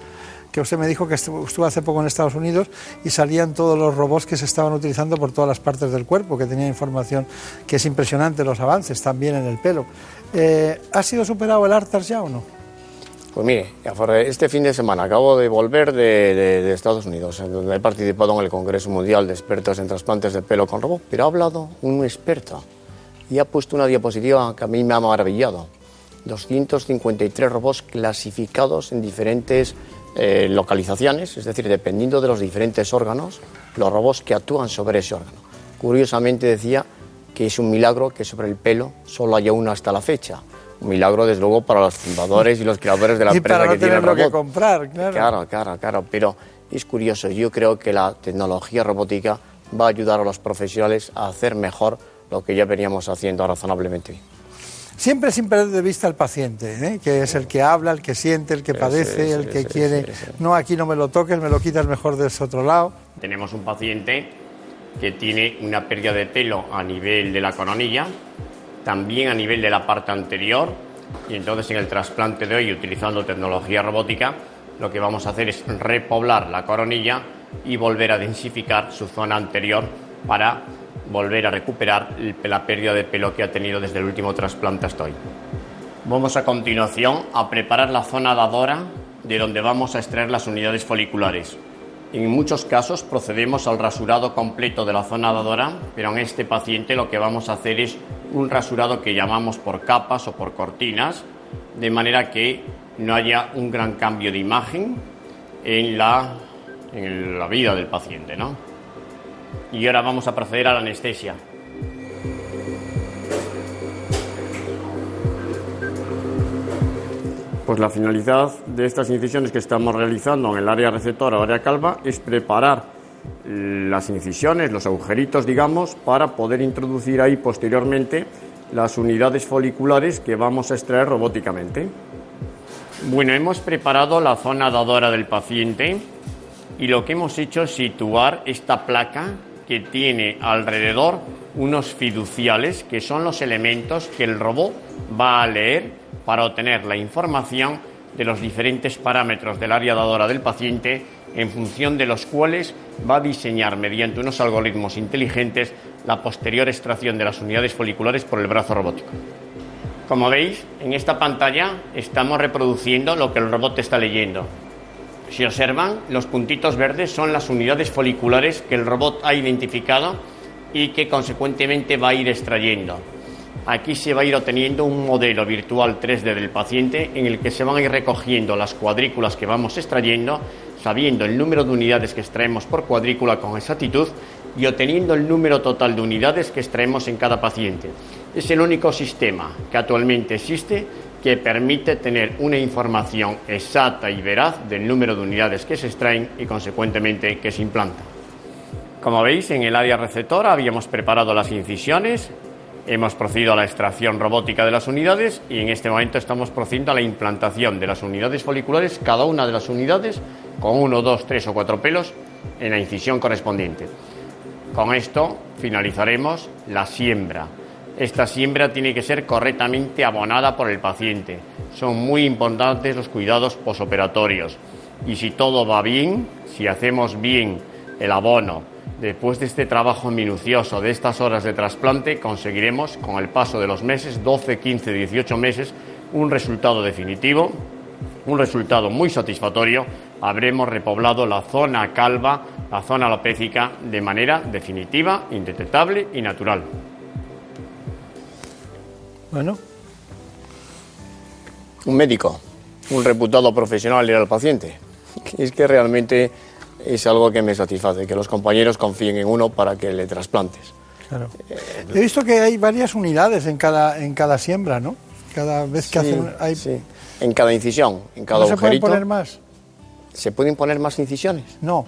que usted me dijo que estuvo, hace poco en Estados Unidos y salían todos los robots que se estaban utilizando por todas las partes del cuerpo, que tenía información que es impresionante los avances, también en el pelo. Eh, ¿Ha sido superado el Artas ya o no? Pues mire, este fin de semana acabo de volver de, de- de Estados Unidos, donde he participado en el Congreso Mundial de Expertos en Trasplantes de Pelo con Robot, pero ha hablado un experto y ha puesto una diapositiva que a mí me ha maravillado. 253 robots clasificados en diferentes eh, localizaciones, es decir, dependiendo de los diferentes órganos, los robots que actúan sobre ese órgano. Curiosamente decía que es un milagro que sobre el pelo solo haya uno hasta la fecha. Un milagro, desde luego, para los fundadores y los creadores de la y empresa para no que tiene el que comprar, claro. Claro, claro, claro, pero es curioso. Yo creo que la tecnología robótica va a ayudar a los profesionales a hacer mejor lo que ya veníamos haciendo razonablemente bien. Siempre sin perder de vista al paciente, ¿eh? que es el que habla, el que siente, el que padece, sí, el que sí, quiere. sí, sí. No, aquí no me lo toques, me lo quitas mejor de ese otro lado. Tenemos un paciente que tiene una pérdida de pelo a nivel de la coronilla, también a nivel de la parte anterior, y entonces en el trasplante de hoy, utilizando tecnología robótica, lo que vamos a hacer es repoblar la coronilla y volver a densificar su zona anterior para volver a recuperar la pérdida de pelo que ha tenido desde el último trasplante hasta hoy. Vamos a continuación a preparar la zona dadora de donde vamos a extraer las unidades foliculares. En muchos casos procedemos al rasurado completo de la zona dadora, pero en este paciente lo que vamos a hacer es un rasurado que llamamos por capas o por cortinas, de manera que no haya un gran cambio de imagen en la, en la vida del paciente. ¿no? Y ahora vamos a proceder a la anestesia. Pues la finalidad de estas incisiones que estamos realizando en el área receptora o área calva es preparar las incisiones, los agujeritos, digamos, para poder introducir ahí posteriormente las unidades foliculares que vamos a extraer robóticamente. Bueno, hemos preparado la zona dadora del paciente y lo que hemos hecho es situar esta placa que tiene alrededor unos fiduciales que son los elementos que el robot va a leer para obtener la información de los diferentes parámetros del área dadora del paciente en función de los cuales va a diseñar mediante unos algoritmos inteligentes la posterior extracción de las unidades foliculares por el brazo robótico. Como veis, en esta pantalla estamos reproduciendo lo que el robot está leyendo. Si observan, los puntitos verdes son las unidades foliculares que el robot ha identificado y que consecuentemente va a ir extrayendo. Aquí se va a ir obteniendo un modelo virtual 3D del paciente en el que se van a ir recogiendo las cuadrículas que vamos extrayendo, sabiendo el número de unidades que extraemos por cuadrícula con exactitud y obteniendo el número total de unidades que extraemos en cada paciente. Es el único sistema que actualmente existe que permite tener una información exacta y veraz del número de unidades que se extraen y consecuentemente que se implantan. Como veis, en el área receptora habíamos preparado las incisiones, hemos procedido a la extracción robótica de las unidades y en este momento estamos procediendo a la implantación de las unidades foliculares, cada una de las unidades con uno, dos, tres o cuatro pelos en la incisión correspondiente. Con esto finalizaremos la siembra. Esta siembra tiene que ser correctamente abonada por el paciente. Son muy importantes los cuidados posoperatorios. Y si todo va bien, si hacemos bien el abono, después de este trabajo minucioso, de estas horas de trasplante, conseguiremos con el paso de los meses, 12, 15, 18 meses, un resultado definitivo, un resultado muy satisfactorio. Habremos repoblado la zona calva, la zona alopécica, de manera definitiva, indetectable y natural. Bueno. Un médico, un reputado profesional era el paciente. Es que realmente es algo que me satisface, que los compañeros confíen en uno para que le trasplantes. Claro. He visto que hay varias unidades en cada, en cada siembra, ¿no? Cada vez que Sí, hacen... Hay... sí. En cada incisión, en cada ¿No se pueden agujerito. poner más? ¿Se pueden poner más incisiones? No,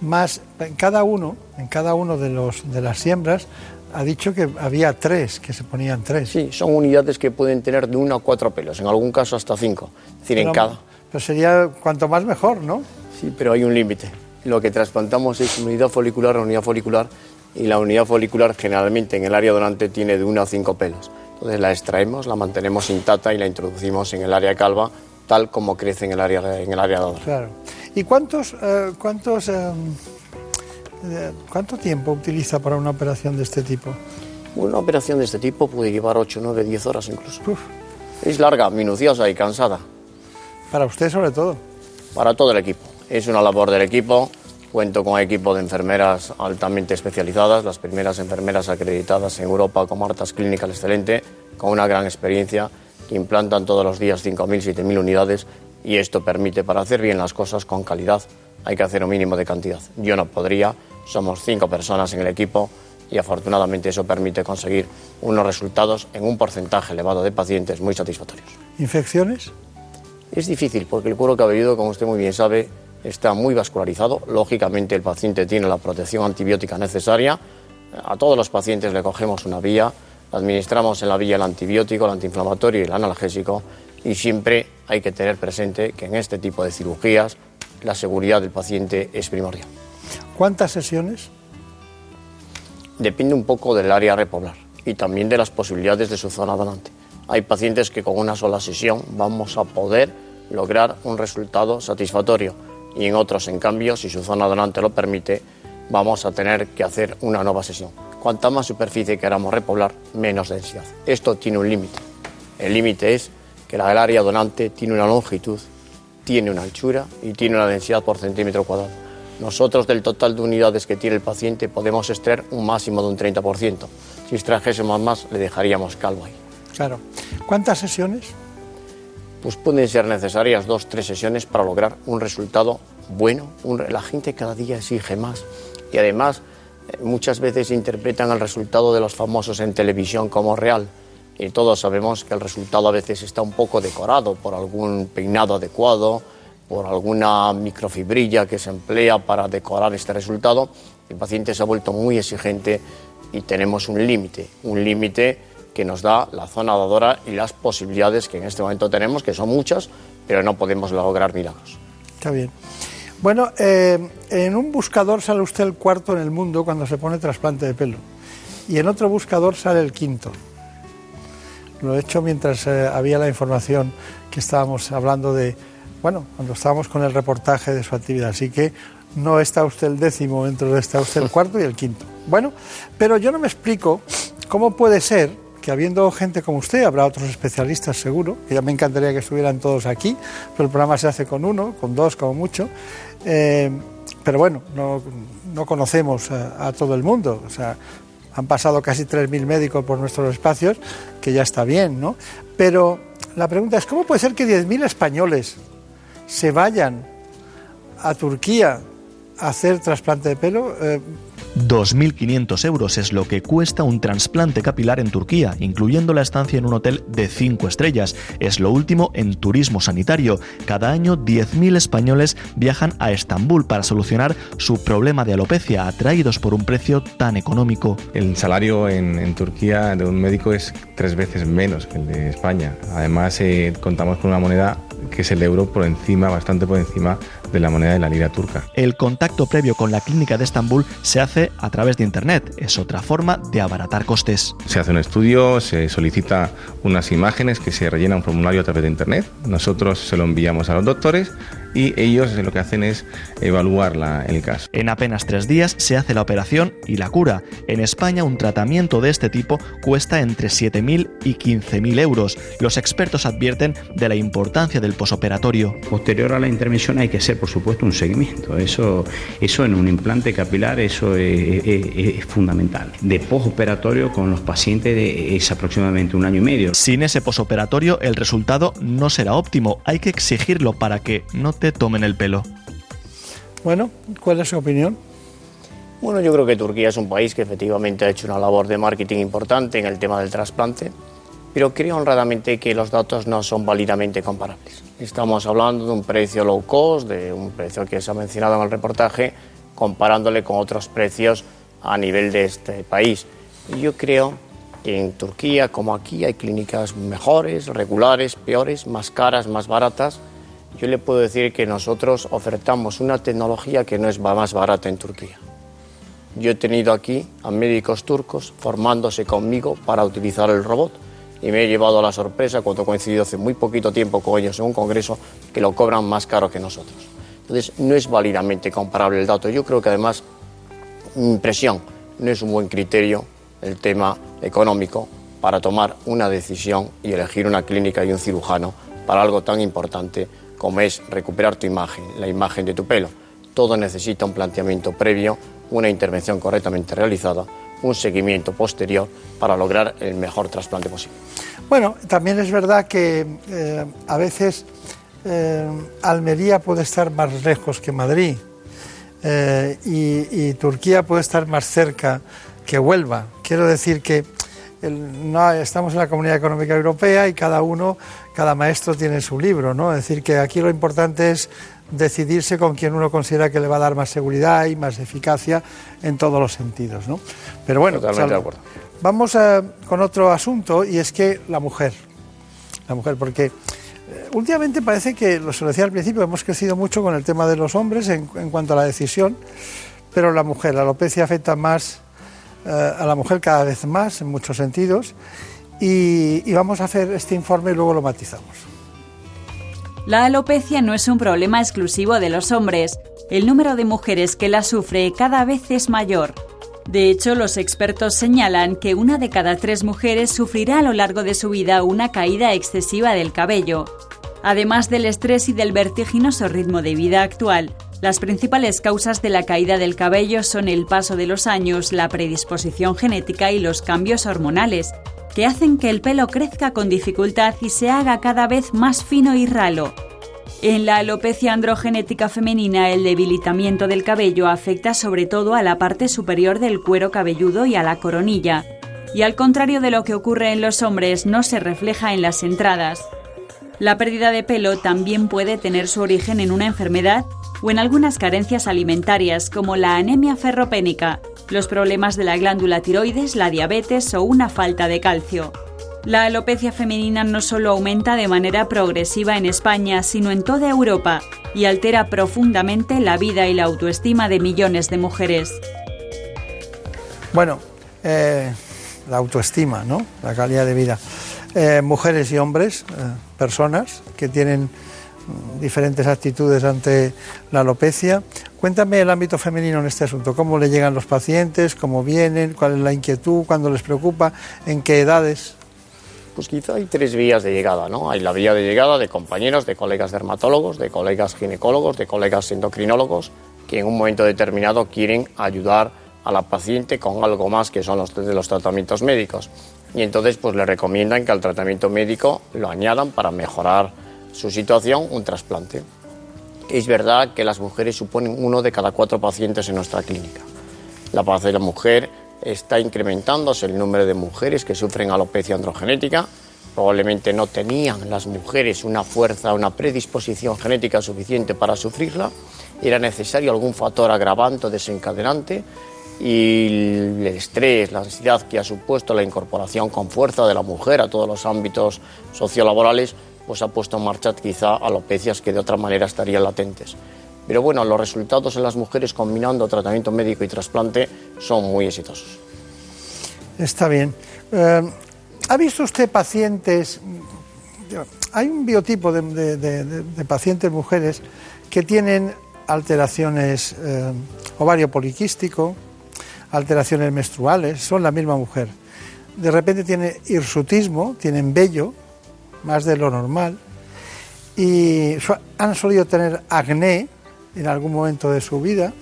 más en cada uno, en cada uno de los de las siembras ha dicho que había tres, que se ponían tres. Sí, son unidades que pueden tener de uno a cuatro pelos, en algún caso hasta cinco. Es decir, en cada. Pero sería cuanto más mejor, ¿no? Sí, pero hay un límite. Lo que trasplantamos es unidad folicular a unidad folicular y la unidad folicular generalmente en el área donante tiene de uno a cinco pelos. Entonces la extraemos, la mantenemos intacta y la introducimos en el área calva tal como crece en el área, en el área donante. Claro. ¿Y cuántos, eh, cuántos, eh, cuánto tiempo utiliza para una operación de este tipo? Una operación de este tipo puede llevar 8, 9, 10 horas incluso. Es larga, minuciosa y cansada. Para usted sobre todo. Para todo el equipo. Es una labor del equipo. Cuento con equipo de enfermeras altamente especializadas, las primeras enfermeras acreditadas en Europa como Artas Clinical Excelente, con una gran experiencia, que implantan todos los días 5.000, 7.000 unidades y esto permite, para hacer bien las cosas con calidad, hay que hacer un mínimo de cantidad. Yo no podría, somos cinco personas en el equipo y afortunadamente eso permite conseguir unos resultados en un porcentaje elevado de pacientes muy satisfactorios. ¿Infecciones? Es difícil porque el cuero cabelludo, como usted muy bien sabe, está muy vascularizado. Lógicamente el paciente tiene la protección antibiótica necesaria. A todos los pacientes le cogemos una vía, administramos en la vía el antibiótico, el antiinflamatorio y el analgésico y siempre hay que tener presente que en este tipo de cirugías la seguridad del paciente es primordial. ¿Cuántas sesiones? Depende un poco del área a repoblar y también de las posibilidades de su zona donante. Hay pacientes que con una sola sesión vamos a poder lograr un resultado satisfactorio y en otros, en cambio, si su zona donante lo permite, vamos a tener que hacer una nueva sesión. Cuanta más superficie queramos repoblar, menos densidad. Esto tiene un límite. El límite es que la- área donante tiene una longitud, tiene una anchura y tiene una densidad por centímetro cuadrado. Nosotros del total de unidades que tiene el paciente podemos extraer un máximo de un 30%. Si extrajésemos más, le dejaríamos calvo ahí. Claro. ¿Cuántas sesiones? Pues pueden ser necesarias dos, tres sesiones para lograr un resultado bueno. Un- la gente cada día exige más y además eh, muchas veces interpretan el resultado de los famosos en televisión como real. Y todos sabemos que el resultado a veces está un poco decorado por algún peinado adecuado, por alguna microfibrilla que se emplea para decorar este resultado. El paciente se ha vuelto muy exigente y tenemos un límite, un límite que nos da la zona dadora y las posibilidades que en este momento tenemos, que son muchas, pero no podemos lograr milagros. Está bien. Bueno, eh, en un buscador sale usted el cuarto en el mundo cuando se pone trasplante de pelo. Y en otro buscador sale el quinto. Lo he hecho mientras eh, había la información que estábamos hablando de, bueno, cuando estábamos con el reportaje de su actividad. Así que no está usted el décimo, dentro de está usted el cuarto y el quinto. Bueno, pero yo no me explico cómo puede ser que habiendo gente como usted, habrá otros especialistas seguro, que ya me encantaría que estuvieran todos aquí, pero el programa se hace con uno, con dos como mucho, eh, pero bueno, no, no conocemos a, a todo el mundo, o sea, han pasado casi 3.000 médicos por nuestros espacios, que ya está bien, ¿no? Pero la pregunta es, ¿cómo puede ser que 10.000 españoles se vayan a Turquía a hacer trasplante de pelo? Eh, 2.500 euros es lo que cuesta un trasplante capilar en Turquía, incluyendo la estancia en un hotel de 5 estrellas. Es lo último en turismo sanitario. Cada año 10.000 españoles viajan a Estambul para solucionar su problema de alopecia, atraídos por un precio tan económico. El salario en, en Turquía de un médico es tres veces menos que el de España. Además, eh, contamos con una moneda que es el euro por encima, bastante por encima de la moneda de la lira turca. El contacto previo con la clínica de Estambul se hace a través de Internet. Es otra forma de abaratar costes. Se hace un estudio, se solicita unas imágenes que se rellena un formulario a través de Internet. Nosotros se lo enviamos a los doctores y ellos lo que hacen es evaluar el caso. En apenas tres días se hace la operación y la cura. En España un tratamiento de este tipo cuesta entre 7.000 y 15.000 euros. Los expertos advierten de la importancia del posoperatorio. Posterior a la intervención hay que hacer, por supuesto, un seguimiento. Eso, eso en un implante capilar eso es, fundamental. De posoperatorio con los pacientes es aproximadamente un año y medio. Sin ese posoperatorio el resultado no será óptimo. Hay que exigirlo para que no te tomen el pelo. Bueno, ¿cuál es su opinión? Bueno, yo creo que Turquía es un país que efectivamente ha hecho una labor de marketing importante en el tema del trasplante, pero creo honradamente que los datos no son válidamente comparables. Estamos hablando de un precio low cost, de un precio que se ha mencionado en el reportaje, comparándole con otros precios a nivel de este país. Yo creo que en Turquía, como aquí, hay clínicas mejores, regulares, peores, más caras, más baratas yo le puedo decir que nosotros ofertamos una tecnología que no es más barata en Turquía. Yo he tenido aquí a médicos turcos formándose conmigo para utilizar el robot y me he llevado a la sorpresa cuando he coincidido hace muy poquito tiempo con ellos en un congreso que lo cobran más caro que nosotros. Entonces no es válidamente comparable el dato. Yo creo que además mi impresión no es un buen criterio el tema económico para tomar una decisión y elegir una clínica y un cirujano para algo tan importante como es recuperar tu imagen, la imagen de tu pelo. Todo necesita un planteamiento previo, una intervención correctamente realizada, un seguimiento posterior para lograr el mejor trasplante posible. Bueno, también es verdad que eh, a veces eh, Almería puede estar más lejos que Madrid eh, y, Turquía puede estar más cerca que Huelva. Quiero decir que no, estamos en la Comunidad Económica Europea y cada uno cada maestro tiene su libro, ¿no? Es decir, que aquí lo importante es decidirse con quien uno considera que le va a dar más seguridad y más eficacia en todos los sentidos, ¿no? Pero bueno, vamos con otro asunto y es que la mujer, la mujer, porque eh, últimamente parece que, lo decía al principio, hemos crecido mucho con el tema de los hombres en, cuanto a la decisión, pero la mujer, la alopecia afecta más eh, a la mujer cada vez más en muchos sentidos y, vamos a hacer este informe y luego lo matizamos. La alopecia no es un problema exclusivo de los hombres. El número de mujeres que la sufre cada vez es mayor. De hecho, los expertos señalan que una de cada tres mujeres sufrirá a lo largo de su vida una caída excesiva del cabello. Además del estrés y del vertiginoso ritmo de vida actual, las principales causas de la caída del cabello son el paso de los años, la predisposición genética y los cambios hormonales, que hacen que el pelo crezca con dificultad y se haga cada vez más fino y ralo. En la alopecia androgenética femenina, el debilitamiento del cabello afecta sobre todo a la parte superior del cuero cabelludo y a la coronilla, y al contrario de lo que ocurre en los hombres, no se refleja en las entradas. La pérdida de pelo también puede tener su origen en una enfermedad o en algunas carencias alimentarias como la anemia ferropénica, los problemas de la glándula tiroides, la diabetes o una falta de calcio. La alopecia femenina no solo aumenta de manera progresiva en España, sino en toda Europa y altera profundamente la vida y la autoestima de millones de mujeres. Bueno, eh, la autoestima, ¿no? La calidad de vida. Eh, mujeres y hombres, eh, personas que tienen diferentes actitudes ante la alopecia. Cuéntame el ámbito femenino en este asunto, cómo le llegan los pacientes, cómo vienen, cuál es la inquietud, cuándo les preocupa, en qué edades. Pues quizá hay tres vías de llegada, ¿no? Hay la vía de llegada de compañeros, de colegas dermatólogos, de colegas ginecólogos, de colegas endocrinólogos, que en un momento determinado quieren ayudar a la paciente con algo más que son los, de los tratamientos médicos. Y entonces pues le recomiendan que al tratamiento médico lo añadan para mejorar su situación, un trasplante. Es verdad que las mujeres suponen uno de cada cuatro pacientes en nuestra clínica. La paz de la mujer está incrementándose el número de mujeres que sufren alopecia androgenética. Probablemente no tenían las mujeres una fuerza, una predisposición genética suficiente para sufrirla. Era necesario algún factor agravante o desencadenante y el estrés, la ansiedad que ha supuesto la incorporación con fuerza de la mujer a todos los ámbitos sociolaborales pues ha puesto en marcha quizá alopecias que de otra manera estarían latentes. Pero bueno, los resultados en las mujeres combinando tratamiento médico y trasplante son muy exitosos. Está bien. Eh, ¿Ha visto usted pacientes? Hay un biotipo de, pacientes mujeres que tienen alteraciones eh, ovario poliquístico, alteraciones menstruales, son la misma mujer. De repente tiene hirsutismo, tienen vello, más de lo normal, y han solido tener acné en algún momento de su vida,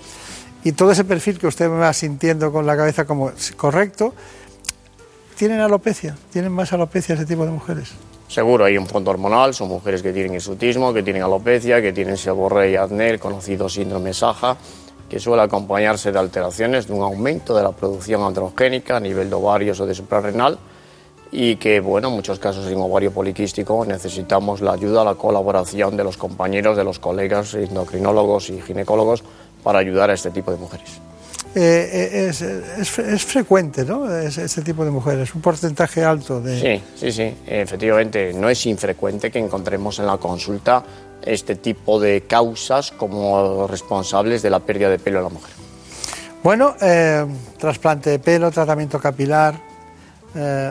y todo ese perfil que usted me va sintiendo con la cabeza como correcto, tienen alopecia, tienen más alopecia ese tipo de mujeres. Seguro hay un fondo hormonal, son mujeres que tienen hirsutismo, que tienen alopecia, que tienen seborrea y acné, el conocido síndrome Saja, que suele acompañarse de alteraciones, de un aumento de la producción androgénica a nivel de ovarios o de suprarrenal y que, bueno, en muchos casos en ovario poliquístico necesitamos la ayuda, la colaboración de los compañeros, de los colegas endocrinólogos y ginecólogos para ayudar a este tipo de mujeres. Eh, eh, es, frecuente, ¿no? ese tipo de mujeres, un porcentaje alto de... Sí, sí, sí, efectivamente, no es infrecuente que encontremos en la consulta este tipo de causas como responsables de la pérdida de pelo en la mujer. Bueno, eh, trasplante de pelo, tratamiento capilar,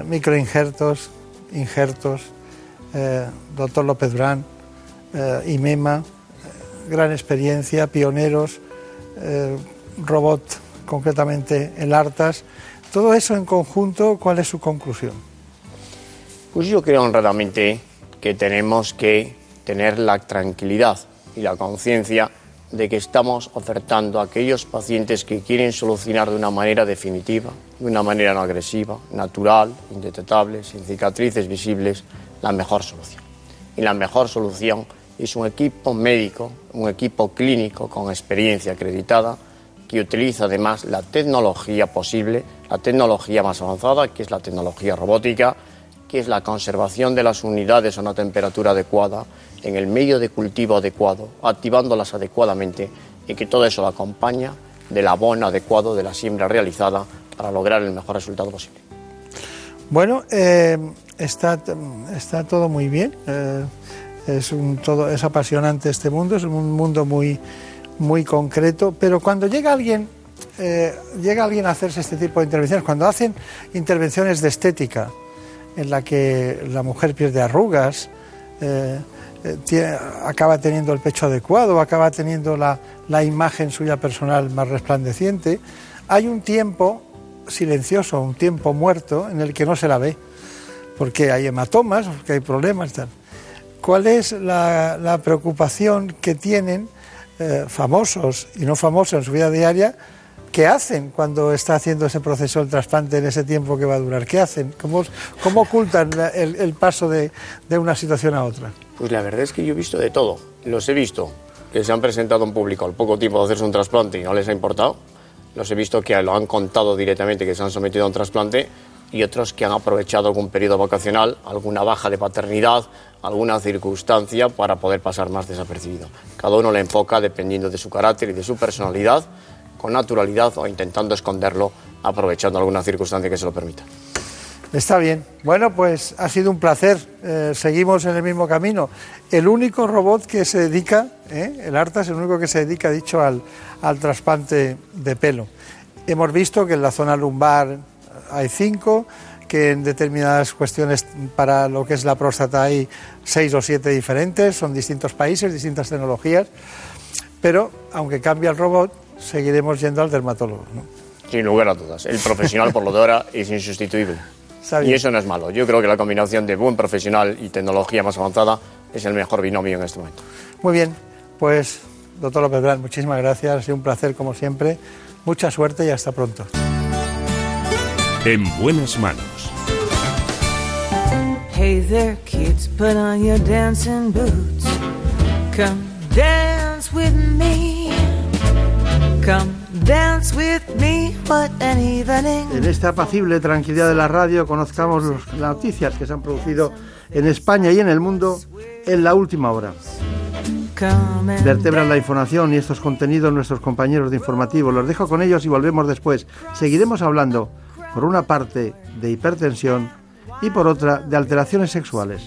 microinjertos, injertos, doctor López Durán, IMEMA, gran experiencia, pioneros, robot concretamente el ARTAS. Todo eso en conjunto, ¿cuál es su conclusión? Pues yo creo honradamente que tenemos que tener la tranquilidad y la conciencia de que estamos ofertando a aquellos pacientes que quieren solucionar de una manera definitiva, de una manera no agresiva, natural, indetectable, sin cicatrices visibles, la mejor solución. Y la mejor solución es un equipo médico, un equipo clínico con experiencia acreditada, que utiliza además la tecnología posible, la tecnología más avanzada, que es la tecnología robótica, que es la conservación de las unidades a una temperatura adecuada, en el medio de cultivo adecuado, activándolas adecuadamente y que todo eso lo acompaña del abono adecuado de la siembra realizada para lograr el mejor resultado posible. Bueno, eh, está, está todo muy bien. Eh, es, todo, es apasionante este mundo, es un mundo muy, muy concreto, pero cuando llega alguien, eh, llega alguien a hacerse este tipo de intervenciones, cuando hacen intervenciones de estética, en la que la mujer pierde arrugas, eh, eh, acaba teniendo el pecho adecuado, acaba teniendo la, la imagen suya personal más resplandeciente, hay un tiempo silencioso, un tiempo muerto en el que no se la ve, porque hay hematomas, porque hay problemas. Tal. ¿Cuál es la, preocupación que tienen? Eh, famosos y no famosos en su vida diaria, ¿qué hacen cuando está haciendo ese proceso del trasplante en ese tiempo que va a durar? ¿Qué hacen? ¿Cómo, cómo ocultan el, paso de, de, una situación a otra? Pues la verdad es que yo he visto de todo. Los he visto que se han presentado en público al poco tiempo de hacerse un trasplante y no les ha importado. Los he visto que lo han contado directamente que se han sometido a un trasplante y otros que han aprovechado algún periodo vacacional, alguna baja de paternidad, alguna circunstancia para poder pasar más desapercibido. Cada uno le enfoca dependiendo de su carácter y de su personalidad, con naturalidad o intentando esconderlo, aprovechando alguna circunstancia que se lo permita. Está bien. Bueno, pues ha sido un placer. Eh, seguimos en el mismo camino. El único robot que se dedica, eh, el ARTA es el único que se dedica, dicho, al, al trasplante de pelo. Hemos visto que en la zona lumbar hay cinco, que en determinadas cuestiones para lo que es la próstata hay seis o siete diferentes, son distintos países, distintas tecnologías, pero aunque cambie el robot, seguiremos yendo al dermatólogo. Sin lugar a dudas, el profesional por lo de ahora es insustituible. Y eso no es malo. Yo creo que la combinación de buen profesional y tecnología más avanzada es el mejor binomio en este momento. Muy bien, pues doctor López Blanc, muchísimas gracias, ha sido un placer como siempre. Mucha suerte y hasta pronto. En buenas manos. Hey there, kids, put on your dancing boots. Come dance with me. Come dance with me. What an evening. En esta apacible tranquilidad de la radio conozcamos las noticias que se han producido en España y en el mundo en la última hora. Vertebran la información y estos contenidos nuestros compañeros de informativo. Los dejo con ellos y volvemos después. Seguiremos hablando por una parte de hipertensión y por otra de alteraciones sexuales.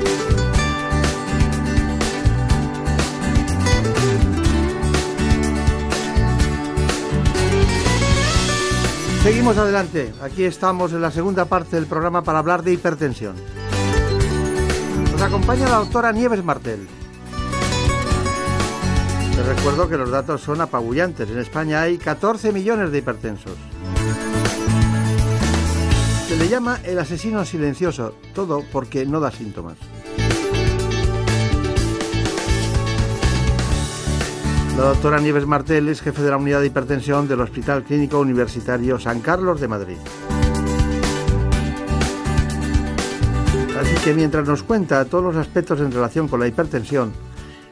Seguimos adelante. Aquí estamos en la segunda parte del programa para hablar de hipertensión. Nos acompaña la doctora Nieves Martel. Les recuerdo que los datos son apabullantes. En España hay 14 millones de hipertensos. Se le llama el asesino silencioso, todo porque no da síntomas. La doctora Nieves Martel es jefe de la unidad de hipertensión del Hospital Clínico Universitario San Carlos de Madrid. Así que mientras nos cuenta todos los aspectos en relación con la hipertensión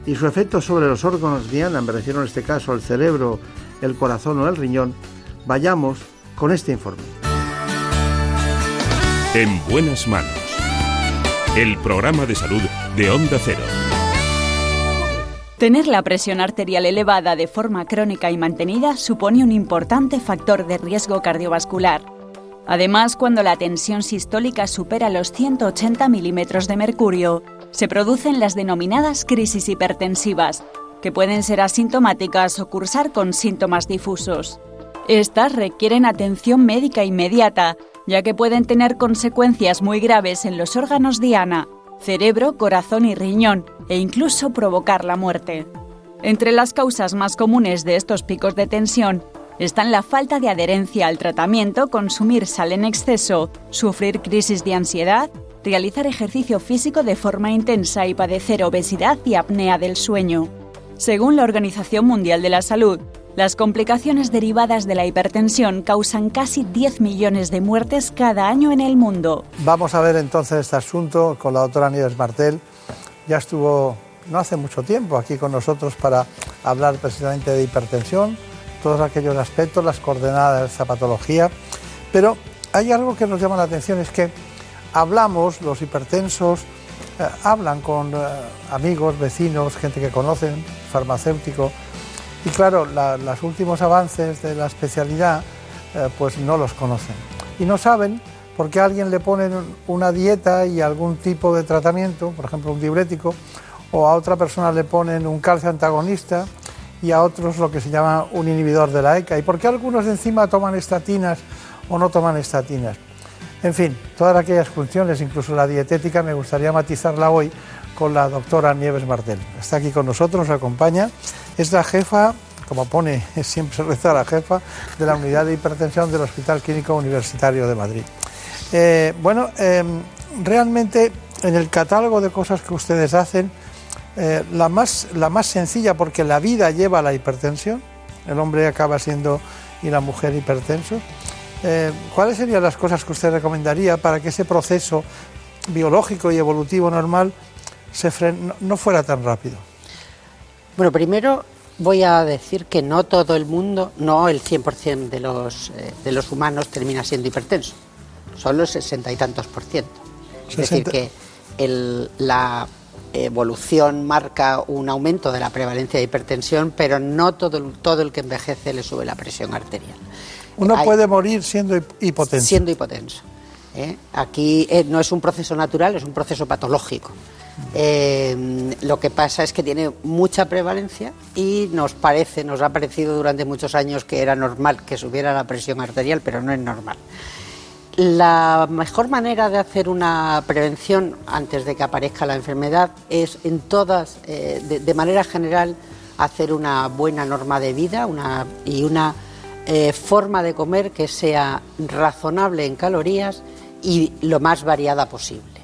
y su efecto sobre los órganos diana, me refiero en este caso al cerebro, el corazón o el riñón, vayamos con este informe. En buenas manos. El programa de salud de Onda Cero. Tener la presión arterial elevada de forma crónica y mantenida supone un importante factor de riesgo cardiovascular. Además, cuando la tensión sistólica supera los 180 milímetros de mercurio, se producen las denominadas crisis hipertensivas, que pueden ser asintomáticas o cursar con síntomas difusos. Estas requieren atención médica inmediata, ya que pueden tener consecuencias muy graves en los órganos diana, cerebro, corazón y riñón, e incluso provocar la muerte. Entre las causas más comunes de estos picos de tensión están la falta de adherencia al tratamiento, consumir sal en exceso, sufrir crisis de ansiedad, realizar ejercicio físico de forma intensa y padecer obesidad y apnea del sueño. Según la Organización Mundial de la Salud, las complicaciones derivadas de la hipertensión causan casi 10 millones de muertes cada año en el mundo. Vamos a ver entonces este asunto con la doctora Nieves Martel. Ya estuvo no hace mucho tiempo aquí con nosotros para hablar precisamente de hipertensión, todos aquellos aspectos, las coordenadas de esa patología. Pero hay algo que nos llama la atención, es que hablamos, los hipertensos, eh, hablan con eh, amigos, vecinos, gente que conocen, farmacéuticos, y claro, los últimos avances de la especialidad eh, pues no los conocen. Y no saben por qué a alguien le ponen una dieta y algún tipo de tratamiento, por ejemplo un diurético, o a otra persona le ponen un calcio antagonista y a otros lo que se llama un inhibidor de la ECA. ¿Y por qué algunos encima toman estatinas o no toman estatinas? En fin, todas aquellas funciones, incluso la dietética, me gustaría matizarla hoy con la doctora Nieves Martel. Está aquí con nosotros, nos acompaña. Es la jefa, como pone siempre se reza la jefa, de la unidad de hipertensión del Hospital Clínico Universitario de Madrid. Eh, bueno, em, realmente en el catálogo de cosas que ustedes hacen, eh, la, más, la más sencilla, porque la vida lleva a la hipertensión, el hombre acaba siendo y la mujer hipertensos. Eh, ¿Cuáles serían las cosas que usted recomendaría para que ese proceso biológico y evolutivo normal se no fuera tan rápido? Bueno, primero voy a decir que no todo el mundo, no el 100% de los, eh, de los humanos termina siendo hipertenso, solo el sesenta y tantos por ciento. Es decir, que la evolución marca un aumento de la prevalencia de hipertensión, pero no todo, todo el que envejece le sube la presión arterial. Uno puede morir siendo hipotenso. Siendo hipotenso. ¿Eh? Aquí eh, no es un proceso natural, es un proceso patológico. Eh, lo que pasa es que tiene mucha prevalencia y nos parece, nos ha parecido durante muchos años que era normal que subiera la presión arterial, pero no es normal. La mejor manera de hacer una prevención antes de que aparezca la enfermedad es en todas, de, manera general, hacer una buena norma de vida y una forma de comer que sea razonable en calorías y lo más variada posible,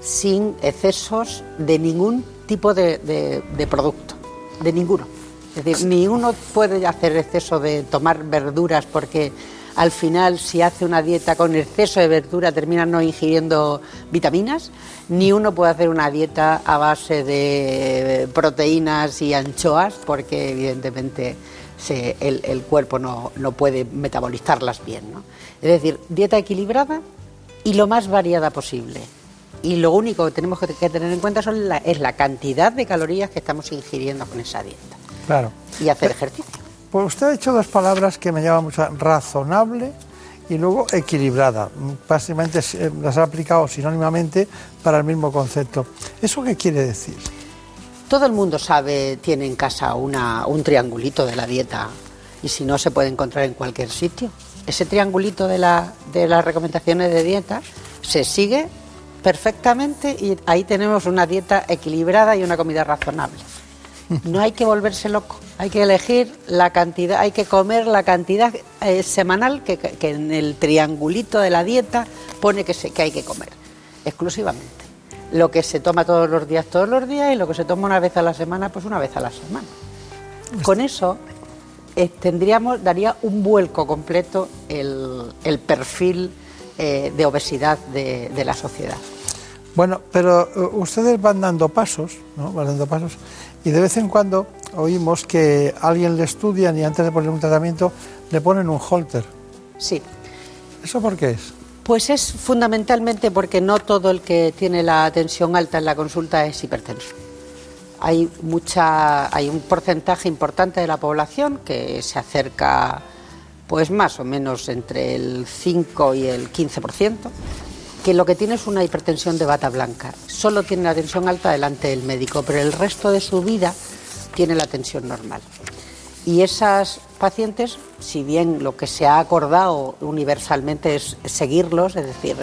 sin excesos de ningún tipo de, producto, de ninguno. Es decir, ni uno puede hacer exceso de tomar verduras porque al final si hace una dieta con exceso de verdura termina no ingiriendo vitaminas, ni uno puede hacer una dieta a base de proteínas y anchoas porque evidentemente el, cuerpo no, puede metabolizarlas bien. Es decir, dieta equilibrada y lo más variada posible. Y lo único que tenemos que tener en cuenta son la- es la cantidad de calorías que estamos ingiriendo con esa dieta Claro. y hacer ejercicio. Pues usted ha dicho dos palabras que me llaman mucho, razonable y luego equilibrada. Básicamente eh, las ha aplicado sinónimamente para el mismo concepto. ¿Eso qué quiere decir? Todo el mundo sabe, tiene en casa una- un triangulito de la dieta y si no se puede encontrar en cualquier sitio. Ese triangulito de, la- de las recomendaciones de dieta se sigue perfectamente y ahí tenemos una dieta equilibrada y una comida razonable. No hay que volverse loco, hay que elegir la cantidad, hay que comer la cantidad eh, semanal que, que en el triangulito de la dieta pone que, se, que hay que comer, exclusivamente. Lo que se toma todos los días, todos los días, y lo que se toma una vez a la semana, pues una vez a la semana. Con eso eh, tendríamos, daría un vuelco completo el, el perfil eh, de obesidad de, de la sociedad. Bueno, pero eh, ustedes van dando pasos, ¿no? Van dando pasos y de vez en cuando oímos que alguien le estudian y antes de poner un tratamiento le ponen un holter. Sí. ¿Eso por qué es? Pues es fundamentalmente porque no todo el que tiene la tensión alta en la consulta es hipertenso. Hay mucha, hay un porcentaje importante de la población que se acerca, pues más o menos entre el 5 y el 15%, que lo que tiene es una hipertensión de bata blanca. Solo tiene la tensión alta delante del médico, pero el resto de su vida tiene la tensión normal. Y esas pacientes, si bien lo que se ha acordado universalmente es seguirlos, es decir,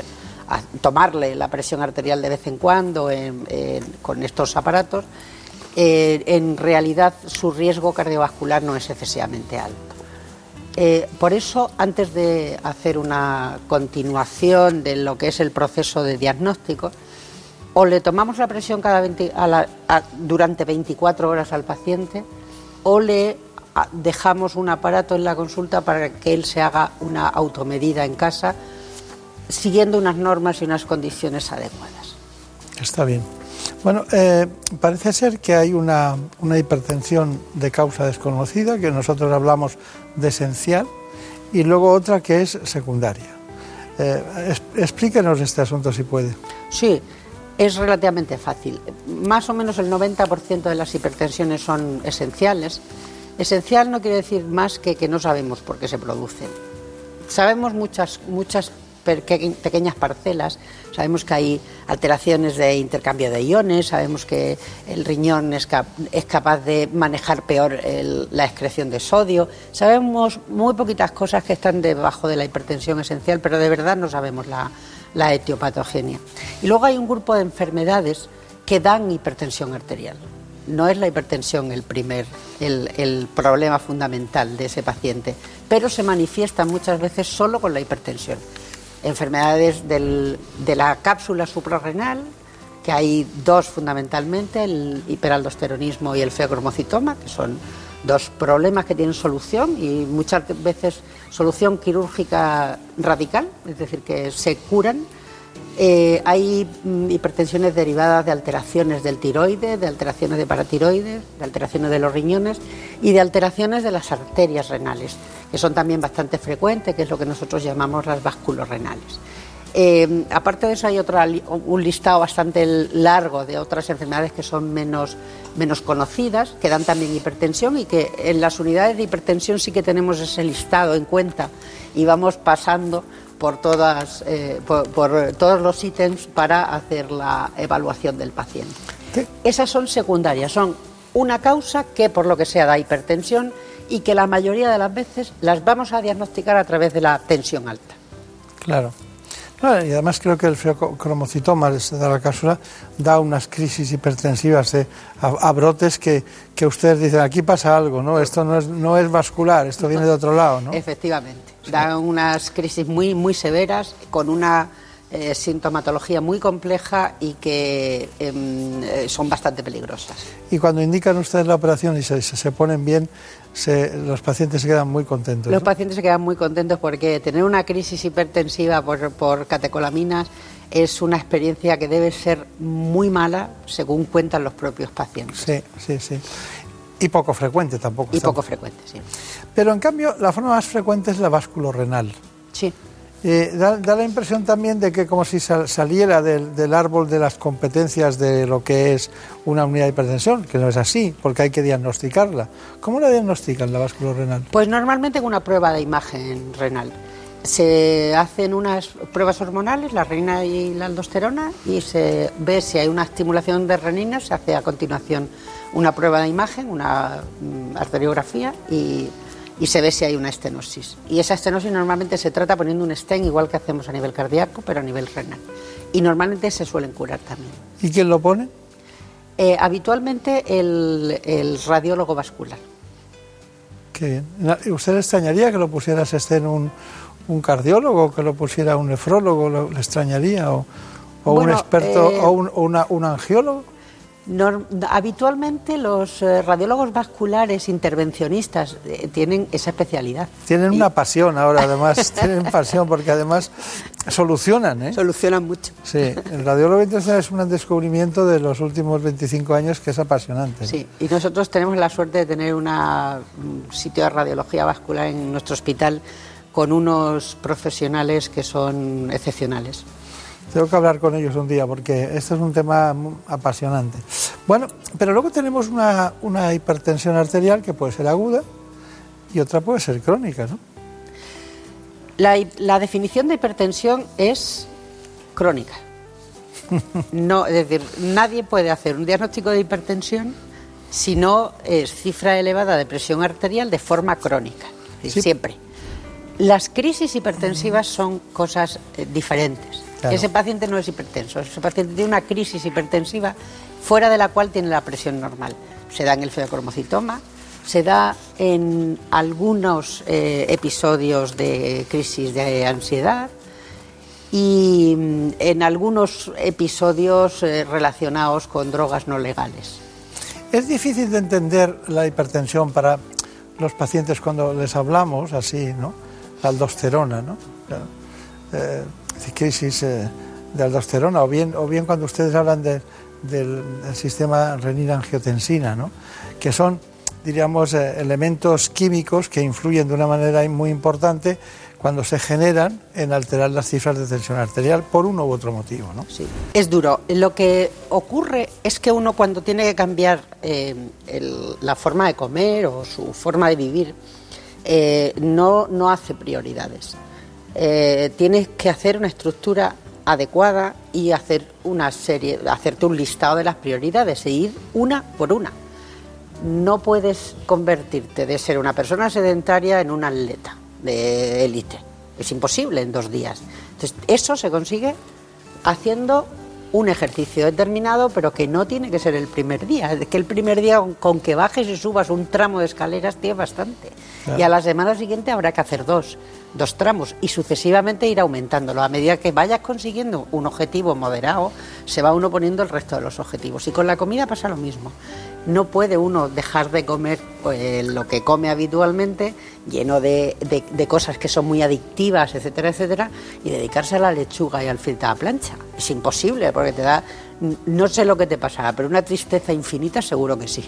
tomarle la presión arterial de vez en cuando con estos aparatos, eh, en realidad su riesgo cardiovascular no es excesivamente alto. Eh, por eso, antes de hacer una continuación de lo que es el proceso de diagnóstico, o le tomamos la presión cada 20 a la- durante 24 horas al paciente, o le dejamos un aparato en la consulta para que él se haga una automedida en casa, siguiendo unas normas y unas condiciones adecuadas. Está bien. Bueno, eh, parece ser que hay una, una hipertensión de causa desconocida, que nosotros hablamos de esencial, y luego otra que es secundaria. Eh, explíquenos este asunto si puede. Sí, es relativamente fácil. Más o menos el 90% de las hipertensiones son esenciales. Esencial no quiere decir más que que no sabemos por qué se producen. Sabemos muchas, muchas pequeñas parcelas, sabemos que hay alteraciones de intercambio de iones, sabemos que el riñón es, cap- es capaz de manejar peor la excreción de sodio, sabemos muy poquitas cosas que están debajo de la hipertensión esencial, pero de verdad no sabemos la, etiopatogenia. Y luego hay un grupo de enfermedades que dan hipertensión arterial. No es la hipertensión el primer, el problema fundamental de ese paciente, pero se manifiesta muchas veces solo con la hipertensión. Enfermedades del- de la cápsula suprarrenal, que hay dos fundamentalmente, el hiperaldosteronismo y el feocromocitoma, que son dos problemas que tienen solución y muchas veces solución quirúrgica radical, es decir, que se curan. Eh, hay mm, hipertensiones derivadas de alteraciones del tiroides, de alteraciones de paratiroides, de alteraciones de los riñones y de alteraciones de las arterias renales, que son también bastante frecuentes, que es lo que nosotros llamamos las vasculorrenales. Eh, aparte de eso hay otra, un listado bastante largo de otras enfermedades que son menos, menos conocidas, que dan también hipertensión y que en las unidades de hipertensión sí que tenemos ese listado en cuenta y vamos pasando por, todas, eh, por, por todos los ítems para hacer la evaluación del paciente. Esas son secundarias, son una causa que por lo que sea da hipertensión y que la mayoría de las veces las vamos a diagnosticar a través de la tensión alta. Claro. No, y además creo que el feocromocitoma de la cápsula da unas crisis hipertensivas de- a, a brotes que, que ustedes dicen, aquí pasa algo, ¿no? Esto no es, no es vascular, esto viene de otro lado, ¿no? Efectivamente. Dan unas crisis muy, muy severas, con una eh, sintomatología muy compleja y que em, eh, son bastante peligrosas. Y cuando indican ustedes la operación y se, se ponen bien, se- los pacientes se quedan muy contentos. Los ¿no? pacientes se quedan muy contentos porque tener una crisis hipertensiva por, por catecolaminas es una experiencia que debe ser muy mala, según cuentan los propios pacientes. Sí, sí, sí. Y poco frecuente tampoco. Y poco frecuente, sí. Pero en cambio, la forma más frecuente es la vasculorrenal. Sí. Eh, da, la impresión también de que como si sal- saliera del, del árbol de las competencias de lo que es una unidad de hipertensión, que no es así, porque hay que diagnosticarla. ¿Cómo la diagnostican la báscula renal? Pues normalmente con una prueba de imagen renal. Se hacen unas pruebas hormonales, la renina y la aldosterona, y se ve si hay una estimulación de renina, se hace a continuación una prueba de imagen, una mm, arteriografía, y, y se ve si hay una estenosis. Y esa estenosis normalmente se trata poniendo un stent, igual que hacemos a nivel cardíaco, pero a nivel renal. Y normalmente se suelen curar también. ¿Y quién lo pone? Eh, habitualmente el, el radiólogo vascular. Qué bien. ¿Usted le extrañaría que lo pusiera este en un, un cardiólogo, que lo pusiera un nefrólogo, lo- le extrañaría? ¿O, o un experto, eh, o un, o una- un angiólogo? Nor- habitualmente los eh, radiólogos vasculares intervencionistas eh, tienen esa especialidad. Tienen una pasión ahora, además, tienen pasión porque además solucionan, ¿eh? Solucionan mucho. Sí, el radiólogo intencional es un descubrimiento de los últimos 25 años que es apasionante. Sí, y nosotros tenemos la suerte de tener un sitio de radiología vascular en nuestro hospital con unos profesionales que son excepcionales. Tengo que hablar con ellos un día porque este es un tema apasionante. Bueno, pero luego tenemos una, una hipertensión arterial que puede ser aguda y otra puede ser crónica, ¿no? La, la definición de hipertensión es crónica. No, es decir, nadie puede hacer un diagnóstico de hipertensión si no es cifra elevada de presión arterial de forma crónica, es decir, siempre. Las crisis hipertensivas son cosas eh, diferentes. Claro. Ese paciente no es hipertenso, ese paciente tiene una crisis hipertensiva fuera de la cual tiene la presión normal. Se da en el feocromocitoma, se da en algunos eh, episodios de crisis de ansiedad y mm, en algunos episodios eh, relacionados con drogas no legales. Es difícil de entender la hipertensión para los pacientes cuando les hablamos así, ¿no? La aldosterona, ¿no? Eh, eh, de aldosterona, o bien, o bien cuando ustedes hablan de- del, del sistema renina-angiotensina, ¿no? Que son, diríamos, eh, elementos químicos que influyen de una manera muy importante cuando se generan en alterar las cifras de tensión arterial por uno u otro motivo, ¿no? Sí. Es duro. Lo que ocurre es que uno cuando tiene que cambiar eh, el- la forma de comer o su forma de vivir, eh, no, no hace prioridades. Eh, tienes que hacer una estructura adecuada y hacer una serie, hacerte un listado de las prioridades e ir una por una. No puedes convertirte de ser una persona sedentaria en un atleta de élite. Es imposible en dos días. Entonces, eso se consigue haciendo un ejercicio determinado, pero que no tiene que ser el primer día. Es que el primer día, con- con que bajes y subas un tramo de escaleras, tienes bastante. Claro. Y a la semana siguiente habrá que hacer dos, dos tramos y sucesivamente ir aumentándolo. A medida que vayas consiguiendo un objetivo moderado, se va uno poniendo el resto de los objetivos. Y con la comida pasa lo mismo. No puede uno dejar de comer pues, lo que come habitualmente, lleno de, de- de cosas que son muy adictivas, etcétera, etcétera, y dedicarse a la lechuga y al filtro a la plancha. Es imposible porque te da, no sé lo que te pasará, pero una tristeza infinita seguro que sí.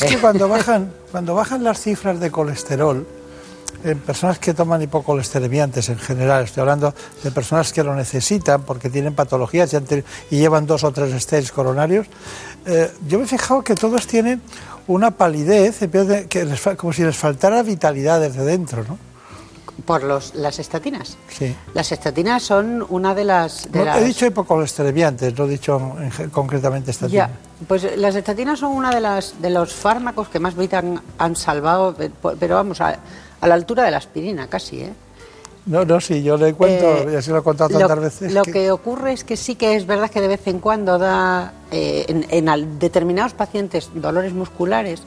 Es que cuando bajan, cuando bajan las cifras de colesterol, en personas que toman hipocolesteremiantes en general, estoy hablando de personas que lo necesitan porque tienen patologías y, han teni- y llevan dos o tres stents coronarios, eh, yo me he fijado que todos tienen una palidez, que les como si les faltara vitalidad desde dentro, ¿no? Por los, las estatinas. Sí. Las estatinas son una de las... de No, las- He dicho hipocolesteremiantes, no he dicho en concretamente estatina. Ya, pues las estatinas son una de las de los fármacos que más vida han, han salvado, eh, pero vamos, a, a la altura de la aspirina casi, ¿eh? No, no, sí, yo le cuento, Eh, y así lo he contado lo, tantas veces. lo que- que... ocurre es que sí que es verdad que de vez en cuando da eh, en, determinados pacientes dolores musculares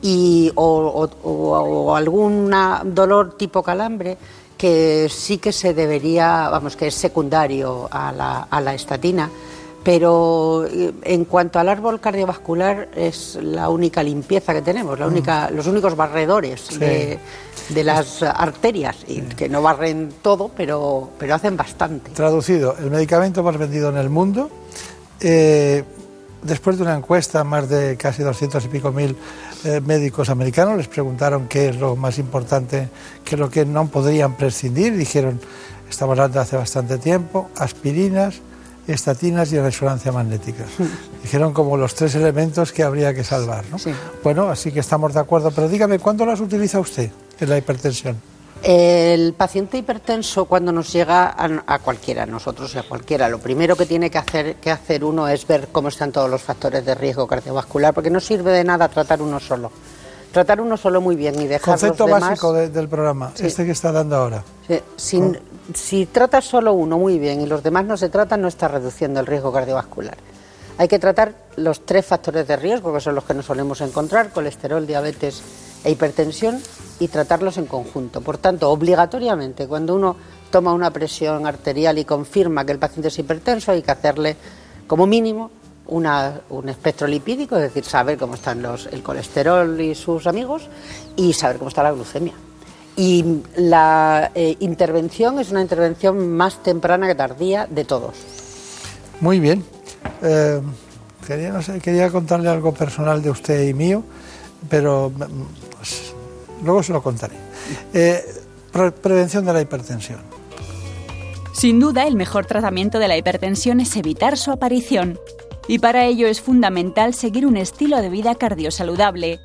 y, o- o algún dolor tipo calambre que sí que se debería, vamos, que es secundario a la, a la estatina, pero eh, en cuanto al árbol cardiovascular es la única limpieza que tenemos, la Mm. única, los únicos barredores Sí. de, de las arterias, y que no barren todo, pero, pero hacen bastante. Traducido, el medicamento más vendido en el mundo, eh, después de una encuesta, más de casi 200 y pico mil eh, médicos americanos les preguntaron qué es lo más importante, qué es lo que no podrían prescindir. Dijeron, estamos hablando hace bastante tiempo, aspirinas, estatinas y resonancia magnética. Dijeron como los tres elementos que habría que salvar. ¿no? Bueno, así que estamos de acuerdo. Pero dígame, ¿cuándo las utiliza usted en la hipertensión? El paciente hipertenso cuando nos llega a, cualquiera, a nosotros y a cualquiera, lo primero que tiene que hacer, que hacer uno es ver cómo están todos los factores de riesgo cardiovascular, porque no sirve de nada tratar uno solo. Tratar uno solo muy bien y dejar Concepto los demás... básico del programa, este que está dando ahora. Sí, si tratas solo uno muy bien y los demás no se tratan, no está reduciendo el riesgo cardiovascular. Hay que tratar los tres factores de riesgo, que son los que nos solemos encontrar, colesterol, diabetes e hipertensión, y tratarlos en conjunto. Por tanto, obligatoriamente, cuando uno toma una presión arterial y confirma que el paciente es hipertenso, hay que hacerle, como mínimo, un espectro lipídico, es decir, saber cómo están los, el colesterol y sus amigos, y saber cómo está la glucemia. Y la eh, intervención es una intervención más temprana que tardía de todos. Muy bien. Eh, quería, no sé, quería contarle algo personal de usted y mío, pero mm, pues, luego se lo contaré. Eh, prevención de la hipertensión. Sin duda, el mejor tratamiento de la hipertensión es evitar su aparición. Y para ello es fundamental seguir un estilo de vida cardiosaludable.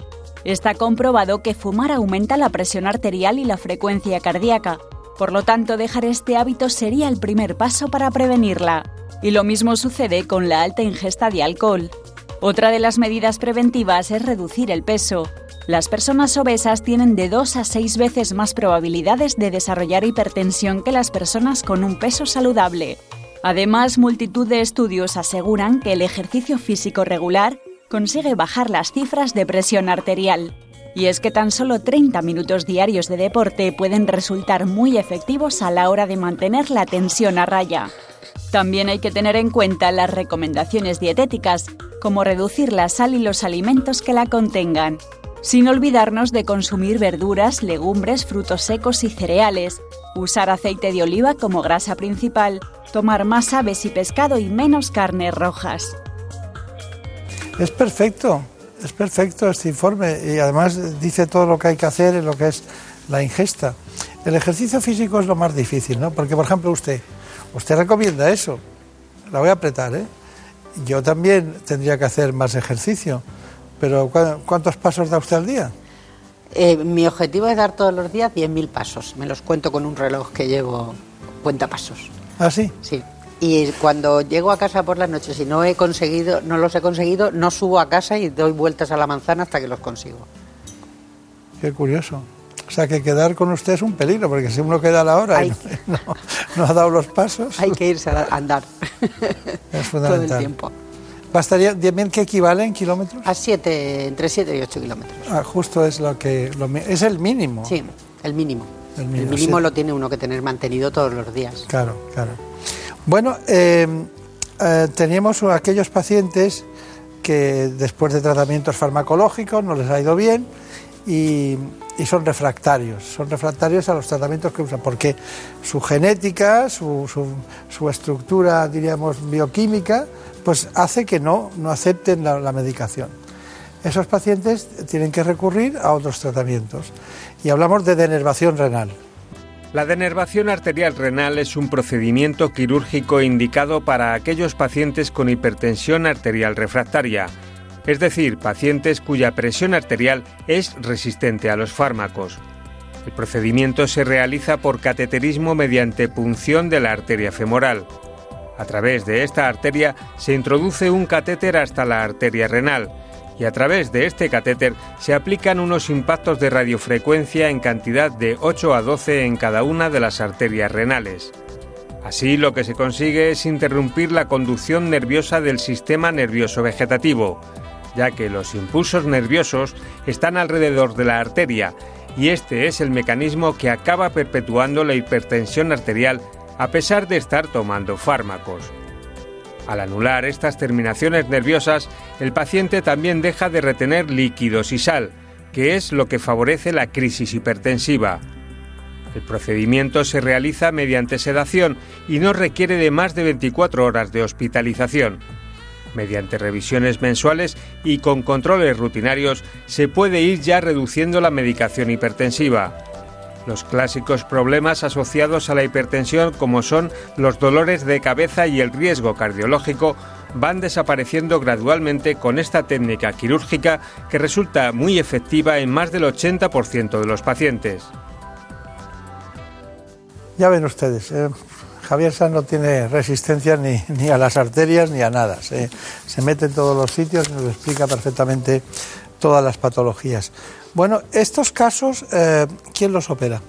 Está comprobado que fumar aumenta la presión arterial y la frecuencia cardíaca. Por lo tanto, dejar este hábito sería el primer paso para prevenirla. Y lo mismo sucede con la alta ingesta de alcohol. Otra de las medidas preventivas es reducir el peso. Las personas obesas tienen de 2 a 6 veces más probabilidades de desarrollar hipertensión que las personas con un peso saludable. Además, multitud de estudios aseguran que el ejercicio físico regular consigue bajar las cifras de presión arterial. Y es que tan solo 30 minutos diarios de deporte pueden resultar muy efectivos a la hora de mantener la tensión a raya. También hay que tener en cuenta las recomendaciones dietéticas, como reducir la sal y los alimentos que la contengan, sin olvidarnos de consumir verduras, legumbres, frutos secos y cereales, usar aceite de oliva como grasa principal, tomar más aves y pescado y menos carnes rojas. Es perfecto, es perfecto este informe y además dice todo lo que hay que hacer en lo que es la ingesta. El ejercicio físico es lo más difícil, ¿no? Porque, por ejemplo, usted, usted recomienda eso. La voy a apretar, ¿eh? Yo también tendría que hacer más ejercicio pero ¿cuántos pasos da usted al día? Eh, mi objetivo es dar todos los días 10.000 pasos. Me los cuento con un reloj que llevo cuenta pasos. ¿Ah, sí? Sí. Y cuando llego a casa por las noches y no he conseguido, no los he conseguido, no subo a casa y doy vueltas a la manzana hasta que los consigo. Qué curioso. O sea que quedar con usted es un peligro, porque si uno queda a la hora y no, ha dado los pasos. Hay que irse a andar. Es fundamental. Todo el tiempo. ¿Bastaría bien qué equivale en kilómetros? A 7, entre 7 y 8 kilómetros. Ah, justo es lo que... es el mínimo. Sí, el mínimo. El mínimo, lo tiene uno que tener mantenido todos los días. Claro, claro. Bueno, eh, eh, teníamos aquellos pacientes que después de tratamientos farmacológicos no les ha ido bien y, son refractarios. Son refractarios a los tratamientos que usan porque su genética, su, su estructura, diríamos, bioquímica, pues hace que no, no acepten la, medicación. Esos pacientes tienen que recurrir a otros tratamientos. Y hablamos de denervación renal. La denervación arterial renal es un procedimiento quirúrgico indicado para aquellos pacientes con hipertensión arterial refractaria, es decir, pacientes cuya presión arterial es resistente a los fármacos. El procedimiento se realiza por cateterismo mediante punción de la arteria femoral. A través de esta arteria se introduce un catéter hasta la arteria renal y a través de este catéter se aplican unos impactos de radiofrecuencia en cantidad de 8 a 12 en cada una de las arterias renales. Así lo que se consigue es interrumpir la conducción nerviosa del sistema nervioso vegetativo, ya que los impulsos nerviosos están alrededor de la arteria y este es el mecanismo que acaba perpetuando la hipertensión arterial a pesar de estar tomando fármacos. Al anular estas terminaciones nerviosas, el paciente también deja de retener líquidos y sal, que es lo que favorece la crisis hipertensiva. El procedimiento se realiza mediante sedación y no requiere de más de 24 horas de hospitalización. Mediante revisiones mensuales y con controles rutinarios se puede ir ya reduciendo la medicación hipertensiva. Los clásicos problemas asociados a la hipertensión como son los dolores de cabeza y el riesgo cardiológico van desapareciendo gradualmente con esta técnica quirúrgica que resulta muy efectiva en más del 80% de los pacientes. Ya ven ustedes, eh, Javier Sanz no tiene resistencia ni, ni, a las arterias ni a nada. Se, se, mete en todos los sitios y nos explica perfectamente todas las patologías. Bueno, estos casos, eh, ¿quién los opera?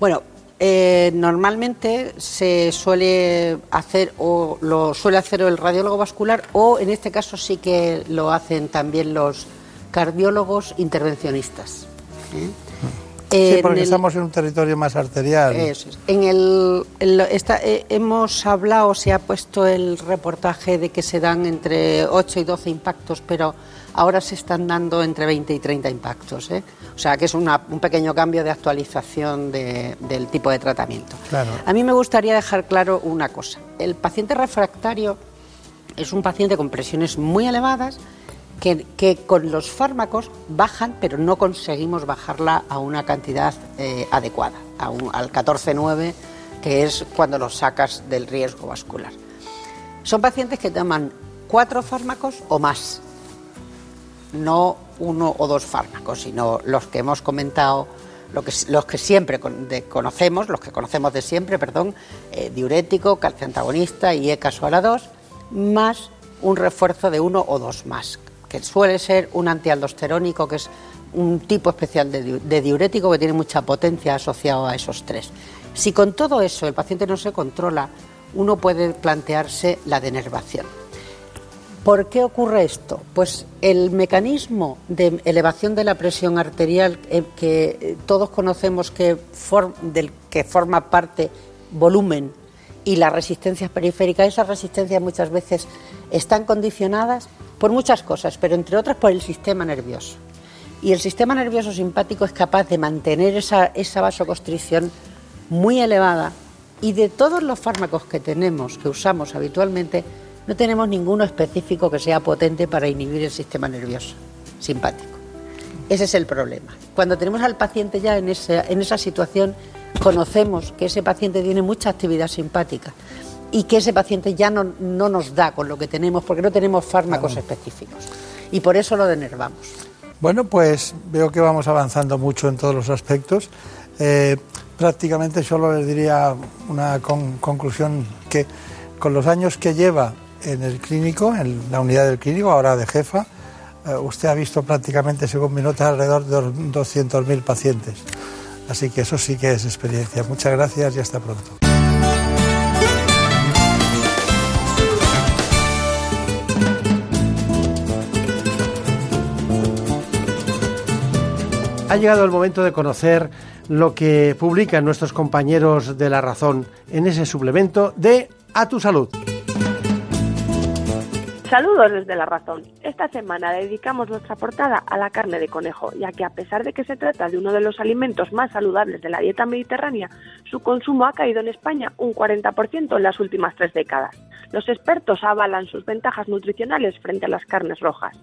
Bueno, eh, normalmente se suele hacer o lo suele hacer el radiólogo vascular o en este caso sí que lo hacen también los cardiólogos intervencionistas. ¿eh? Sí, porque el, estamos en un territorio más arterial. Eso es. En el, eh, hemos hablado, se ha puesto el reportaje de que se dan entre 8 y 12 impactos, pero ahora se están dando entre 20 y 30 impactos. ¿eh? O sea que es una, un pequeño cambio de actualización de, del tipo de tratamiento. Claro. A mí me gustaría dejar claro una cosa. El paciente refractario es un paciente con presiones muy elevadas que, que, con los fármacos bajan, pero no conseguimos bajarla a una cantidad eh, adecuada, a un, al 14,9, que es cuando los sacas del riesgo vascular. Son pacientes que toman cuatro fármacos o más, no uno o dos fármacos, sino los que hemos comentado, lo que, los que siempre con, de, conocemos, los que conocemos de siempre, perdón, eh, diurético, calcio antagonista y ECASOLA 2, más un refuerzo de uno o dos más, que suele ser un antialdosterónico, que es un tipo especial de, de, diurético que tiene mucha potencia asociado a esos tres. Si con todo eso el paciente no se controla, uno puede plantearse la denervación. ¿Por qué ocurre esto? Pues el mecanismo de elevación de la presión arterial eh, que todos conocemos que del que forma parte volumen y las resistencias periféricas, esas resistencias muchas veces están condicionadas por muchas cosas, pero entre otras por el sistema nervioso. Y el sistema nervioso simpático es capaz de mantener esa, esa vasoconstricción muy elevada y de todos los fármacos que tenemos, que usamos habitualmente, no tenemos ninguno específico que sea potente para inhibir el sistema nervioso simpático. Ese es el problema. Cuando tenemos al paciente ya en esa, en esa situación, conocemos que ese paciente tiene mucha actividad simpática y que ese paciente ya no, no nos da con lo que tenemos porque no tenemos fármacos claro. específicos. Y por eso lo denervamos. Bueno, pues veo que vamos avanzando mucho en todos los aspectos. Eh, prácticamente solo les diría una con, conclusión que con los años que lleva en el clínico, en la unidad del clínico, ahora de jefa, eh, usted ha visto prácticamente, según mi nota, alrededor de 200.000 pacientes. Así que eso sí que es experiencia. Muchas gracias y hasta pronto. Ha llegado el momento de conocer lo que publican nuestros compañeros de La Razón en ese suplemento de A tu Salud. Saludos desde La Razón. Esta semana dedicamos nuestra portada a la carne de conejo, ya que a pesar de que se trata de uno de los alimentos más saludables de la dieta mediterránea, su consumo ha caído en España un 40% en las últimas tres décadas. Los expertos avalan sus ventajas nutricionales frente a las carnes rojas.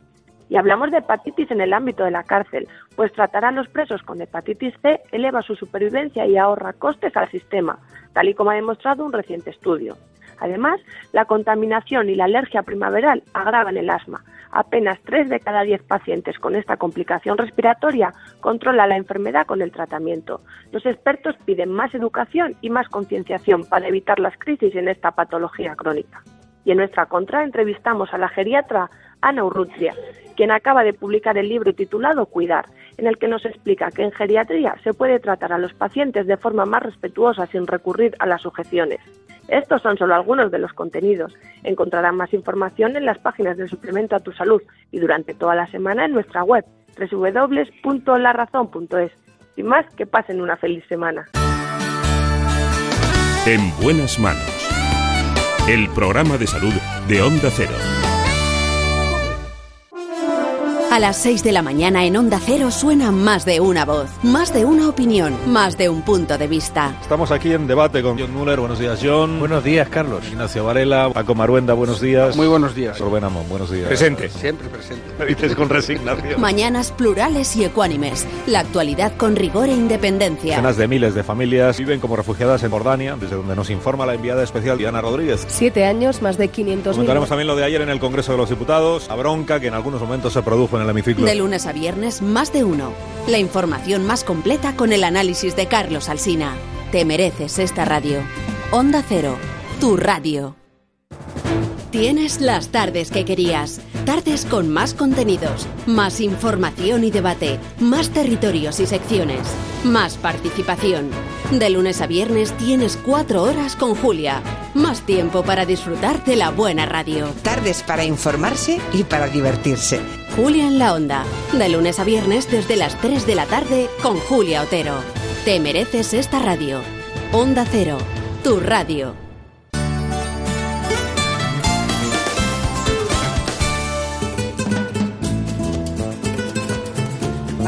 Y hablamos de hepatitis en el ámbito de la cárcel, pues tratar a los presos con hepatitis C eleva su supervivencia y ahorra costes al sistema, tal y como ha demostrado un reciente estudio. Además, la contaminación y la alergia primaveral agravan el asma. Apenas 3 de cada 10 pacientes con esta complicación respiratoria controla la enfermedad con el tratamiento. Los expertos piden más educación y más concienciación para evitar las crisis en esta patología crónica. Y en nuestra contra entrevistamos a la geriatra Ana Urrutia, quien acaba de publicar el libro titulado Cuidar, en el que nos explica que en geriatría se puede tratar a los pacientes de forma más respetuosa sin recurrir a las sujeciones. Estos son solo algunos de los contenidos. Encontrarán más información en las páginas del suplemento a tu salud y durante toda la semana en nuestra web www.larazón.es. Sin más, que pasen una feliz semana. En buenas manos. El programa de salud de Onda Cero. A las 6 de la mañana en Onda Cero suena más de una voz, más de una opinión, más de un punto de vista. Estamos aquí en debate con John Muller. Buenos días, John. Buenos días, Carlos. Ignacio Varela, Paco Maruenda, buenos días. Muy buenos días. Rubén Amón, buenos días. Presente. Siempre presente. Me dices con resignación. Mañanas plurales y ecuánimes. La actualidad con rigor e independencia. Decenas de miles de familias viven como refugiadas en Jordania, desde donde nos informa la enviada especial Diana Rodríguez. Siete años, más de 500 Comentaremos también lo de ayer en el Congreso de los Diputados, la bronca que en algunos momentos se produjo en el De lunes a viernes, más de uno. La información más completa con el análisis de Carlos Alsina. Te mereces esta radio. Onda Cero, tu radio. Tienes las tardes que querías. Tardes con más contenidos, más información y debate, más territorios y secciones, más participación. De lunes a viernes tienes cuatro horas con Julia. Más tiempo para disfrutar de la buena radio. Tardes para informarse y para divertirse. Julia en la Onda. De lunes a viernes desde las 3 de la tarde con Julia Otero. Te mereces esta radio. Onda Cero, tu radio.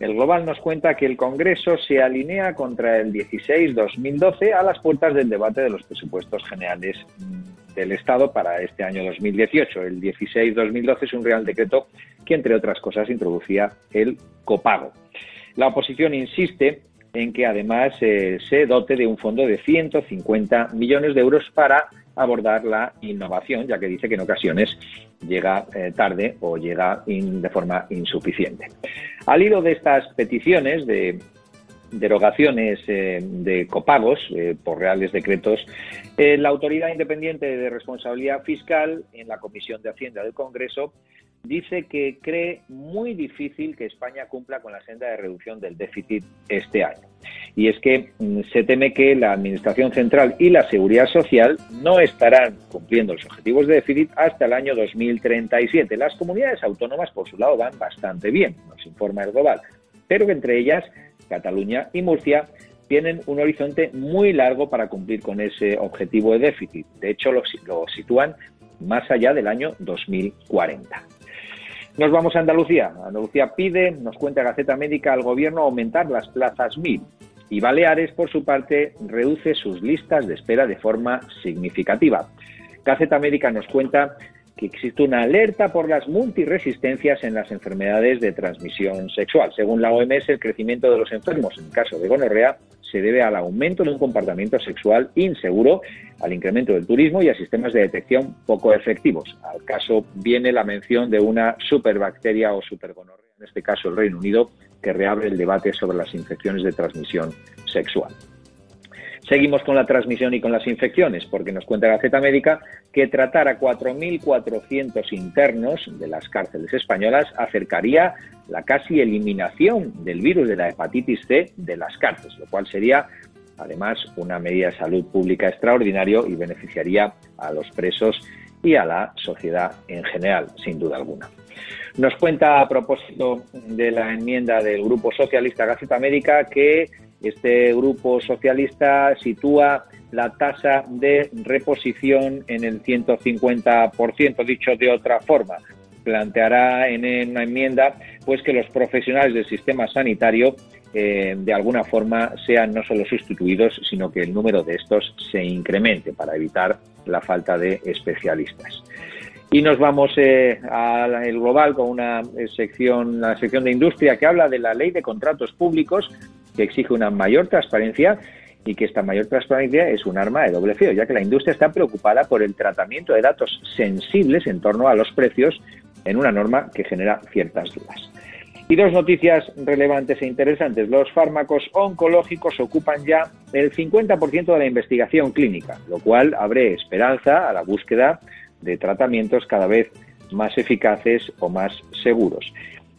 El Global nos cuenta que el Congreso se alinea contra el 16-2012 a las puertas del debate de los presupuestos generales del Estado para este año 2018. El 16-2012 es un real decreto que, entre otras cosas, introducía el copago. La oposición insiste en que además eh, se dote de un fondo de 150 millones de euros para abordar la innovación, ya que dice que en ocasiones llega eh, tarde o llega de forma insuficiente. Al hilo de estas peticiones de derogaciones eh, de copagos eh, por reales decretos, la Autoridad Independiente de Responsabilidad Fiscal en la Comisión de Hacienda del Congreso dice que cree muy difícil que España cumpla con la senda de reducción del déficit este año. Y es que mm, se teme que la Administración Central y la Seguridad Social no estarán cumpliendo los objetivos de déficit hasta el año 2037. Las comunidades autónomas, por su lado, van bastante bien, nos informa el Global, pero que entre ellas, Cataluña y Murcia, tienen un horizonte muy largo para cumplir con ese objetivo de déficit. De hecho, lo, lo sitúan más allá del año 2040. Nos vamos a Andalucía. Andalucía pide, nos cuenta Gaceta Médica, al gobierno aumentar las plazas MIR. Y Baleares, por su parte, reduce sus listas de espera de forma significativa. Gaceta Médica nos cuenta que existe una alerta por las multiresistencias en las enfermedades de transmisión sexual. Según la OMS, el crecimiento de los enfermos en caso de gonorrea se debe al aumento de un comportamiento sexual inseguro, al incremento del turismo y a sistemas de detección poco efectivos. Al caso viene la mención de una superbacteria o supergonorrea, en este caso el Reino Unido, que reabre el debate sobre las infecciones de transmisión sexual. Seguimos con la transmisión y con las infecciones, porque nos cuenta Gaceta Médica que tratar a 4.400 internos de las cárceles españolas acercaría la casi eliminación del virus de la hepatitis C de las cárceles, lo cual sería además una medida de salud pública extraordinario y beneficiaría a los presos y a la sociedad en general, sin duda alguna. Nos cuenta a propósito de la enmienda del Grupo Socialista Gaceta Médica que este grupo socialista sitúa la tasa de reposición en el 150%, dicho de otra forma. Planteará en una enmienda pues que los profesionales del sistema sanitario eh, de alguna forma sean no solo sustituidos, sino que el número de estos se incremente para evitar la falta de especialistas. Y nos vamos eh, al global con una sección, la sección de industria que habla de la ley de contratos públicos que exige una mayor transparencia y que esta mayor transparencia es un arma de doble filo, ya que la industria está preocupada por el tratamiento de datos sensibles en torno a los precios en una norma que genera ciertas dudas. Y dos noticias relevantes e interesantes. Los fármacos oncológicos ocupan ya el 50% de la investigación clínica, lo cual abre esperanza a la búsqueda de tratamientos cada vez más eficaces o más seguros.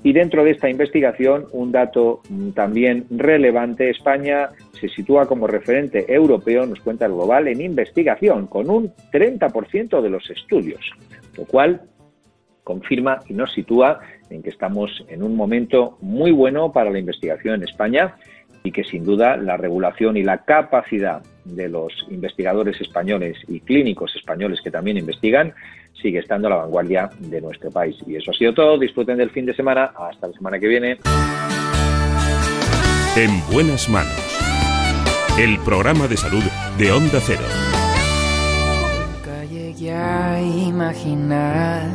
Y dentro de esta investigación, un dato también relevante, España se sitúa como referente europeo, nos cuenta el global, en investigación, con un 30% de los estudios, lo cual confirma y nos sitúa en que estamos en un momento muy bueno para la investigación en España y que sin duda la regulación y la capacidad de los investigadores españoles y clínicos españoles que también investigan sigue estando a la vanguardia de nuestro país. Y eso ha sido todo. Disfruten del fin de semana. Hasta la semana que viene. En buenas manos. El programa de salud de Onda Cero. Nunca llegué a imaginar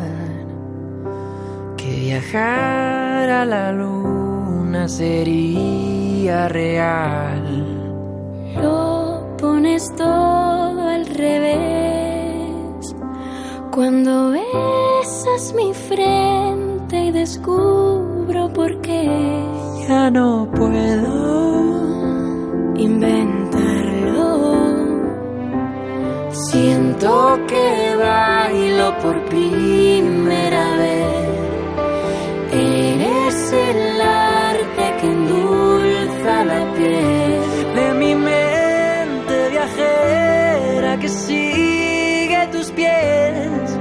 que viajar a la luna sería real. Pones todo al revés cuando besas mi frente y descubro por qué ya no puedo inventarlo. Siento que bailo por primera vez. Eres el arte que endulza la piel sigue tus pies.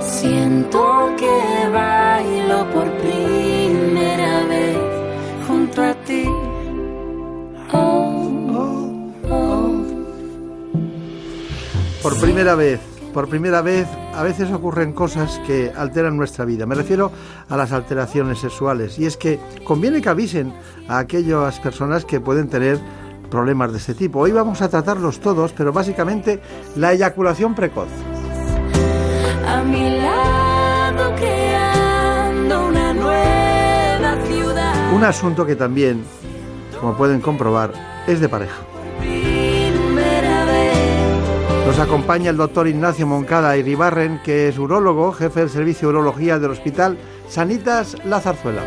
Siento que bailo por primera vez junto a ti. Por primera vez, por primera vez, a veces ocurren cosas que alteran nuestra vida. Me refiero a las alteraciones sexuales. Y es que conviene que avisen a aquellas personas que pueden tener problemas de este tipo. Hoy vamos a tratarlos todos, pero básicamente la eyaculación precoz. A mi lado creando una nueva ciudad. Un asunto que también, como pueden comprobar, es de pareja. Nos acompaña el doctor Ignacio Moncada Iribarren, que es urólogo, jefe del servicio de urología del Hospital Sanitas La Zarzuela.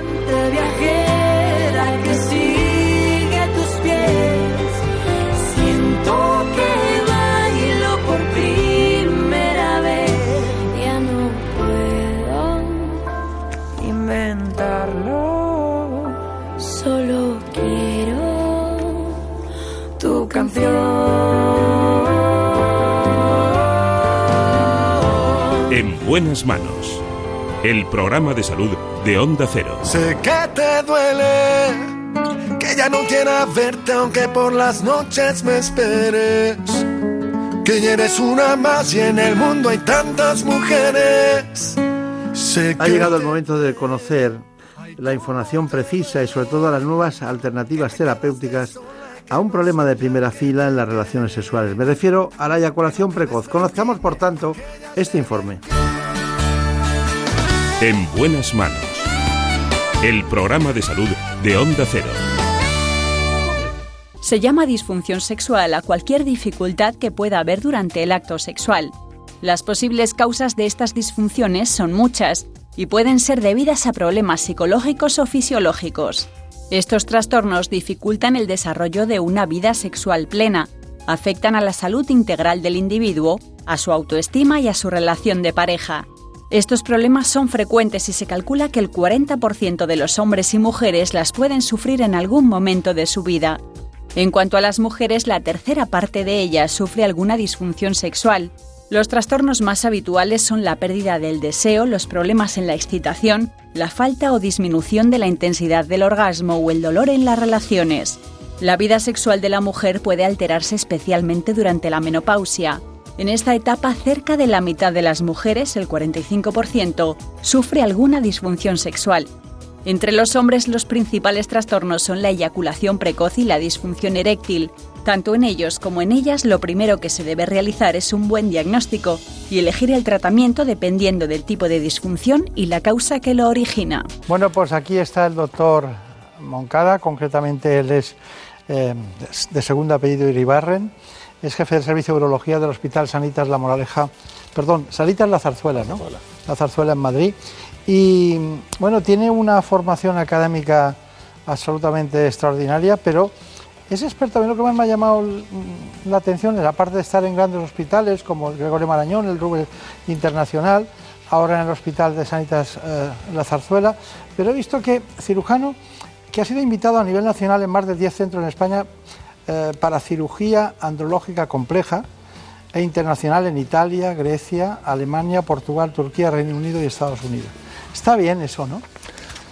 Buenas manos. El programa de salud de Onda Cero. Sé que te duele, que ya no quiera verte aunque por las noches me esperes. Que ya eres una más y en el mundo hay tantas mujeres. Sé Ha que llegado el momento de conocer la información precisa y sobre todo las nuevas alternativas terapéuticas a un problema de primera fila en las relaciones sexuales. Me refiero a la eyaculación precoz. Conozcamos, por tanto, este informe. En buenas manos. El programa de salud de Onda Cero. Se llama disfunción sexual a cualquier dificultad que pueda haber durante el acto sexual. Las posibles causas de estas disfunciones son muchas y pueden ser debidas a problemas psicológicos o fisiológicos. Estos trastornos dificultan el desarrollo de una vida sexual plena, afectan a la salud integral del individuo, a su autoestima y a su relación de pareja. Estos problemas son frecuentes y se calcula que el 40% de los hombres y mujeres las pueden sufrir en algún momento de su vida. En cuanto a las mujeres, la tercera parte de ellas sufre alguna disfunción sexual. Los trastornos más habituales son la pérdida del deseo, los problemas en la excitación, la falta o disminución de la intensidad del orgasmo o el dolor en las relaciones. La vida sexual de la mujer puede alterarse especialmente durante la menopausia. En esta etapa, cerca de la mitad de las mujeres, el 45%, sufre alguna disfunción sexual. Entre los hombres los principales trastornos son la eyaculación precoz y la disfunción eréctil. Tanto en ellos como en ellas lo primero que se debe realizar es un buen diagnóstico y elegir el tratamiento dependiendo del tipo de disfunción y la causa que lo origina. Bueno, pues aquí está el doctor Moncada, concretamente él es eh, de segundo apellido Iribarren, es jefe del servicio de urología del Hospital Sanitas La Moraleja, perdón, Sanitas La Zarzuela, ¿no? La Zarzuela en Madrid. Y bueno, tiene una formación académica absolutamente extraordinaria, pero es experto. A mí lo que más me ha llamado la atención es, aparte de estar en grandes hospitales como el Gregorio Marañón, el Rubén Internacional, ahora en el Hospital de Sanitas eh, La Zarzuela, pero he visto que cirujano que ha sido invitado a nivel nacional en más de 10 centros en España eh, para cirugía andrológica compleja e internacional en Italia, Grecia, Alemania, Portugal, Turquía, Reino Unido y Estados Unidos. Está bien eso, ¿no?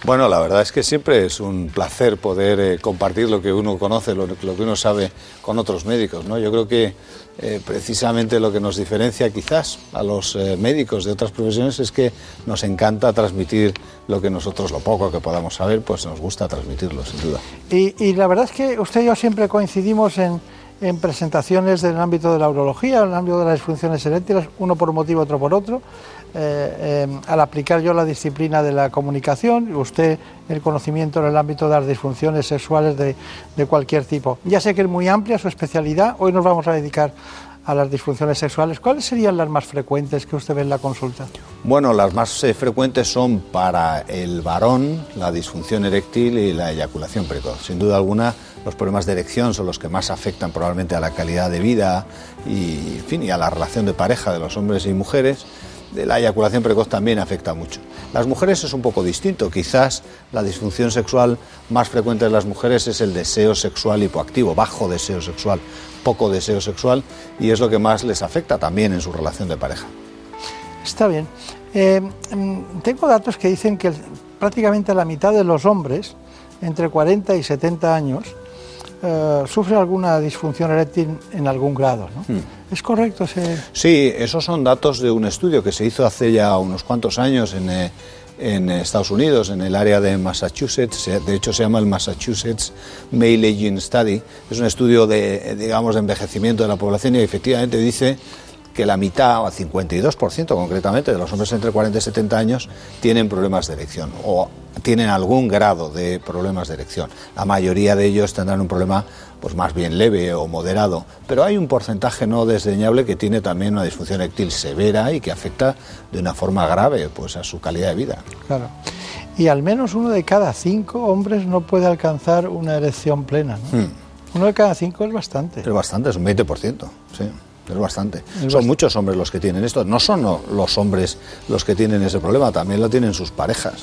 Bueno, la verdad es que siempre es un placer poder eh, compartir lo que uno conoce, lo, lo, que uno sabe con otros médicos. ¿no? Yo creo que eh, precisamente lo que nos diferencia quizás a los eh, médicos de otras profesiones es que nos encanta transmitir lo que nosotros, lo poco que podamos saber, pues nos gusta transmitirlo, sin duda. Y, la verdad es que usted y yo siempre coincidimos en, en presentaciones del ámbito de la urología, en el ámbito de las disfunciones eréctiles, uno por un motivo, otro por otro. Eh, eh, al aplicar yo la disciplina de la comunicación usted el conocimiento en el ámbito de las disfunciones sexuales de, de, cualquier tipo. Ya sé que es muy amplia su especialidad, hoy nos vamos a dedicar a las disfunciones sexuales. ¿Cuáles serían las más frecuentes que usted ve en la consulta? Bueno, las más eh, frecuentes son para el varón la disfunción eréctil y la eyaculación precoz. Sin duda alguna, los problemas de erección son los que más afectan probablemente a la calidad de vida y, fin, y a la relación de pareja de los hombres y mujeres de la eyaculación precoz también afecta mucho. Las mujeres es un poco distinto, quizás la disfunción sexual más frecuente de las mujeres es el deseo sexual hipoactivo, bajo deseo sexual, poco deseo sexual y es lo que más les afecta también en su relación de pareja. Está bien. Eh, tengo datos que dicen que prácticamente la mitad de los hombres entre 40 y 70 años eh, sufre alguna disfunción eréctil en algún grado. ¿no? Hmm. ¿Es correcto ese...? Sí, esos son datos de un estudio que se hizo hace ya unos cuantos años en, eh, en Estados Unidos, en el área de Massachusetts. De hecho, se llama el Massachusetts Male Aging Study. Es un estudio de, digamos, de envejecimiento de la población y efectivamente dice que la mitad, o 52% concretamente, de los hombres entre 40 y 70 años tienen problemas de erección o tienen algún grado de problemas de erección. La mayoría de ellos tendrán un problema pues más bien leve o moderado, pero hay un porcentaje no desdeñable que tiene también una disfunción eréctil severa y que afecta de una forma grave pues a su calidad de vida. Claro. Y al menos uno de cada cinco hombres no puede alcanzar una erección plena. ¿no? Hmm. Uno de cada cinco es bastante. Es bastante, es un 20%, sí. Es bastante. Es son bastante. muchos hombres los que tienen esto. No son los hombres los que tienen ese problema, también lo tienen sus parejas.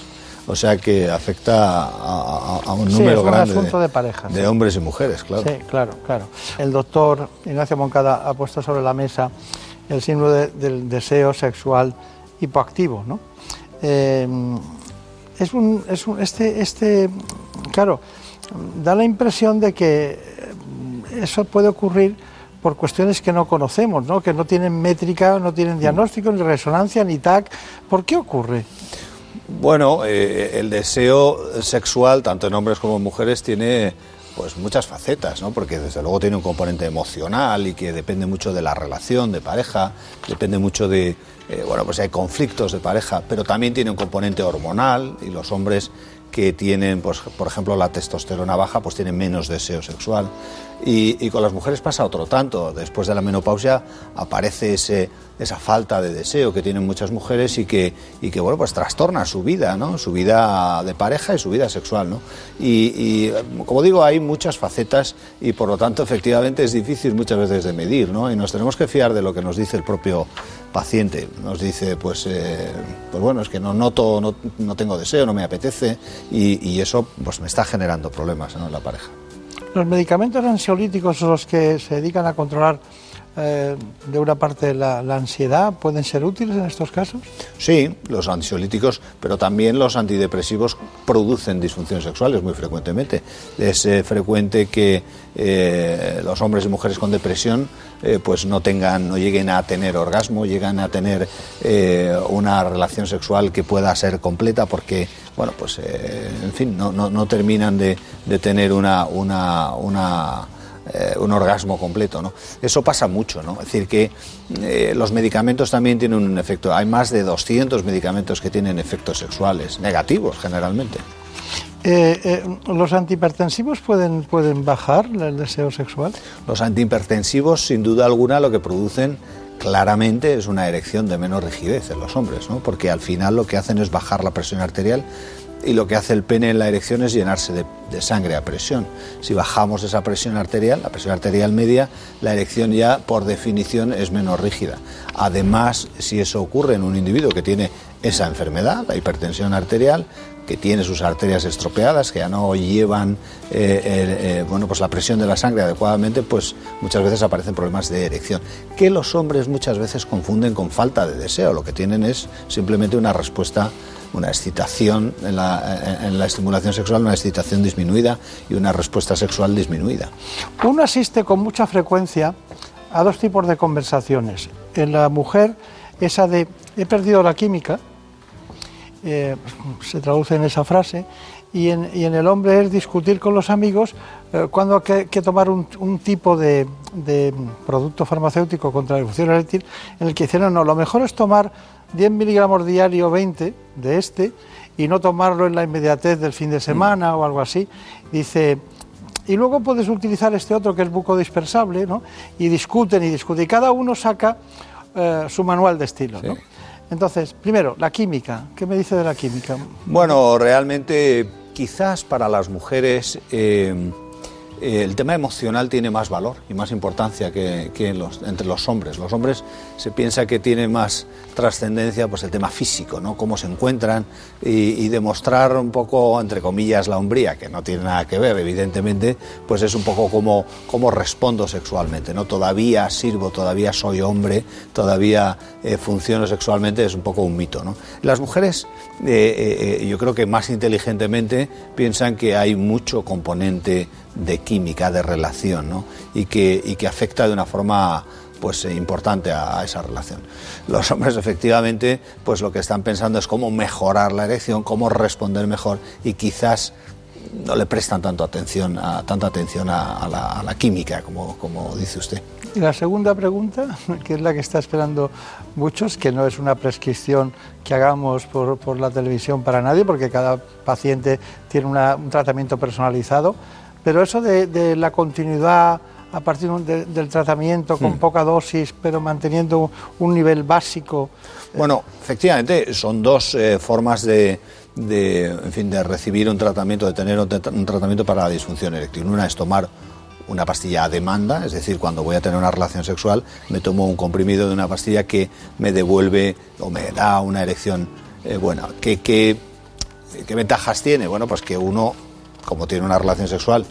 O sea que afecta a, a, a un sí, número es un grande asunto de, de, parejas, de sí. hombres y mujeres, claro. Sí, claro, claro. El doctor Ignacio Moncada ha puesto sobre la mesa el símbolo de, del deseo sexual hipoactivo, ¿no? Eh, es un, es un, este, este, claro, da la impresión de que eso puede ocurrir por cuestiones que no conocemos, ¿no? que no tienen métrica, no tienen diagnóstico, ni resonancia, ni TAC. ¿Por qué ocurre? Bueno, eh, el deseo sexual, tanto en hombres como en mujeres, tiene pues muchas facetas, ¿no? Porque desde luego tiene un componente emocional y que depende mucho de la relación de pareja, depende mucho de, eh, bueno, pues hay conflictos de pareja, pero también tiene un componente hormonal y los hombres que tienen, pues, por ejemplo, la testosterona baja, pues tienen menos deseo sexual. Y, con las mujeres pasa otro tanto. Después de la menopausia aparece ese, esa falta de deseo que tienen muchas mujeres y que, bueno, pues trastorna su vida, ¿no? Su vida de pareja y su vida sexual, ¿no? Y, como digo, hay muchas facetas y por lo tanto, efectivamente, es difícil muchas veces de medir, ¿no? Y nos tenemos que fiar de lo que nos dice el propio paciente. Nos dice, pues, eh, pues bueno, es que no noto, no, no tengo deseo, no me apetece y, eso pues me está generando problemas en la pareja. Los medicamentos ansiolíticos son los que se dedican a controlar eh, de una parte la, ansiedad, ¿pueden ser útiles en estos casos? Sí, los ansiolíticos, pero también los antidepresivos producen disfunciones sexuales muy frecuentemente. Es eh, frecuente que eh, los hombres y mujeres con depresión pues no tengan, no lleguen a tener orgasmo, llegan a tener una relación sexual que pueda ser completa porque, bueno, pues en fin, no, no, no terminan de, de, tener una, una un orgasmo completo, ¿no? Eso pasa mucho, ¿no? Es decir, que los medicamentos también tienen un efecto. Hay más de 200 medicamentos que tienen efectos sexuales, negativos generalmente. Eh, eh, ¿Los antihipertensivos pueden, pueden bajar el deseo sexual? Los antihipertensivos, sin duda alguna, lo que producen claramente es una erección de menos rigidez en los hombres, ¿no? porque al final lo que hacen es bajar la presión arterial y lo que hace el pene en la erección es llenarse de, sangre a presión. Si bajamos esa presión arterial, la presión arterial media, la erección ya por definición es menos rígida. Además, si eso ocurre en un individuo que tiene esa enfermedad, la hipertensión arterial, que tiene sus arterias estropeadas, que ya no llevan eh, eh, bueno, pues la presión de la sangre adecuadamente, pues muchas veces aparecen problemas de erección, que los hombres muchas veces confunden con falta de deseo. Lo que tienen es simplemente una respuesta una excitación en la, en la, estimulación sexual, una excitación disminuida y una respuesta sexual disminuida. Uno asiste con mucha frecuencia a dos tipos de conversaciones. En la mujer, esa de he perdido la química, eh, se traduce en esa frase, y en, el hombre es discutir con los amigos eh, cuando hay que, tomar un, tipo de, producto farmacéutico contra la disfunción eréctil, en el que dicen, no, no, lo mejor es tomar 10 miligramos diario 20 de este y no tomarlo en la inmediatez del fin de semana o algo así. Dice, y luego puedes utilizar este otro que es buco dispersable, ¿no? Y discuten y discuten. Y cada uno saca eh, su manual de estilo. Entonces, primero, la química. ¿Qué me dice de la química? Bueno, realmente quizás para las mujeres eh, eh, el tema emocional tiene más valor y más importancia que, entre los hombres. Los hombres se piensa que tiene más trascendencia pues el tema físico, ¿no? Cómo se encuentran y, demostrar un poco, entre comillas, la hombría, que no tiene nada que ver, evidentemente, pues es un poco como, como respondo sexualmente, ¿no? Todavía sirvo, todavía soy hombre, todavía eh, funciono sexualmente, es un poco un mito, ¿no? Las mujeres, eh, yo creo que más inteligentemente piensan que hay mucho componente de química, de relación, ¿no? y, que, y que afecta de una forma pues importante a, esa relación. Los hombres efectivamente pues lo que están pensando es cómo mejorar la erección, cómo responder mejor y quizás no le prestan tanto atención a, tanta atención a, a, la, a la, química como, como dice usted. Y la segunda pregunta, que es la que está esperando muchos, que no es una prescripción que hagamos por, por la televisión para nadie, porque cada paciente tiene una, un tratamiento personalizado, pero eso de, de la continuidad a partir de, del tratamiento con mm. poca dosis, pero manteniendo un nivel básico. Bueno, efectivamente, son dos eh, formas de, de, en fin, de recibir un tratamiento, de tener un, un tratamiento para la disfunción eréctil. Una es tomar una pastilla a demanda, es decir, cuando voy a tener una relación sexual, me tomo un comprimido de una pastilla que me devuelve o me da una erección eh, buena. ¿Qué, qué, ¿Qué ventajas tiene? Bueno, pues que uno, como tiene una relación sexual,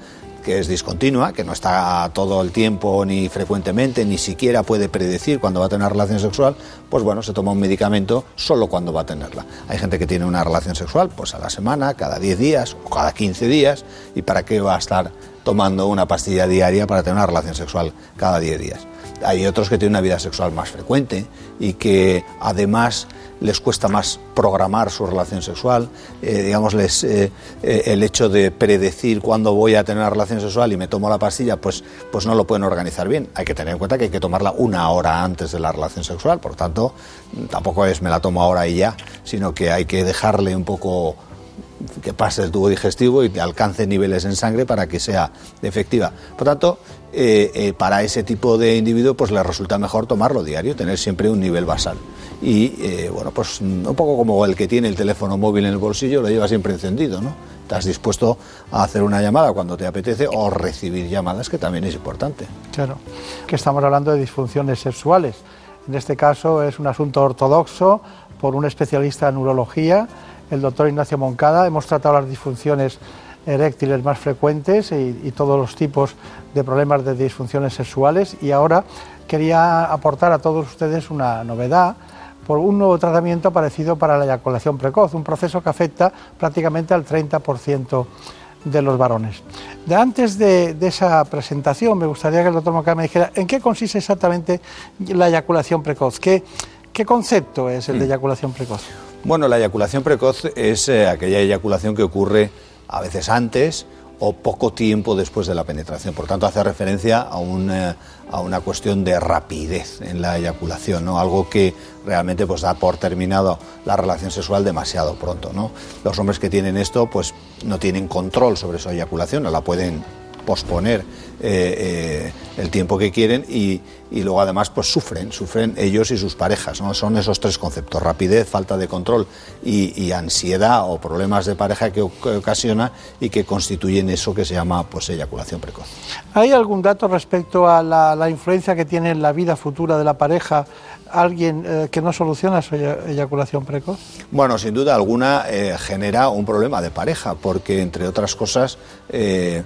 que es discontinua, que no está todo el tiempo ni frecuentemente, ni siquiera puede predecir cuándo va a tener relación sexual, pues bueno, se toma un medicamento solo cuando va a tenerla. Hay gente que tiene una relación sexual pues a la semana, cada 10 días o cada 15 días, y para qué va a estar tomando una pastilla diaria para tener una relación sexual cada 10 días. Hay otros que tienen una vida sexual más frecuente y que además les cuesta más programar su relación sexual, eh, digamos, les, eh, eh, el hecho de predecir cuándo voy a tener una relación sexual y me tomo la pastilla, pues, pues no lo pueden organizar bien. Hay que tener en cuenta que hay que tomarla una hora antes de la relación sexual, por tanto, tampoco es me la tomo ahora y ya, sino que hay que dejarle un poco que pase el tubo digestivo y alcance niveles en sangre para que sea efectiva. Por tanto, eh, eh, para ese tipo de individuo pues le resulta mejor tomarlo diario, tener siempre un nivel basal. Y eh, bueno, pues un poco como el que tiene el teléfono móvil en el bolsillo, lo lleva siempre encendido, ¿no? Estás dispuesto a hacer una llamada cuando te apetece o recibir llamadas, que también es importante. Claro, que estamos hablando de disfunciones sexuales. En este caso es un asunto ortodoxo por un especialista en urología el doctor Ignacio Moncada. Hemos tratado las disfunciones eréctiles más frecuentes y, y, todos los tipos de problemas de disfunciones sexuales y ahora quería aportar a todos ustedes una novedad por un nuevo tratamiento parecido para la eyaculación precoz, un proceso que afecta prácticamente al 30% de los varones. De antes de, de, esa presentación me gustaría que el doctor Moncada me dijera en qué consiste exactamente la eyaculación precoz, qué, qué concepto es el de eyaculación precoz. Bueno, la eyaculación precoz es eh, aquella eyaculación que ocurre a veces antes o poco tiempo después de la penetración. Por tanto, hace referencia a, un, eh, a una cuestión de rapidez en la eyaculación, ¿no? algo que realmente pues, da por terminado la relación sexual demasiado pronto. ¿no? Los hombres que tienen esto pues, no tienen control sobre su eyaculación, no la pueden posponer eh, el tiempo que quieren y, y, luego además pues sufren, sufren ellos y sus parejas. ¿no? Son esos tres conceptos, rapidez, falta de control y, ansiedad o problemas de pareja que, ocasiona y que constituyen eso que se llama pues eyaculación precoz. ¿Hay algún dato respecto a la, la influencia que tiene en la vida futura de la pareja alguien eh, que no soluciona su eyaculación precoz? Bueno, sin duda alguna eh, genera un problema de pareja, porque entre otras cosas, eh,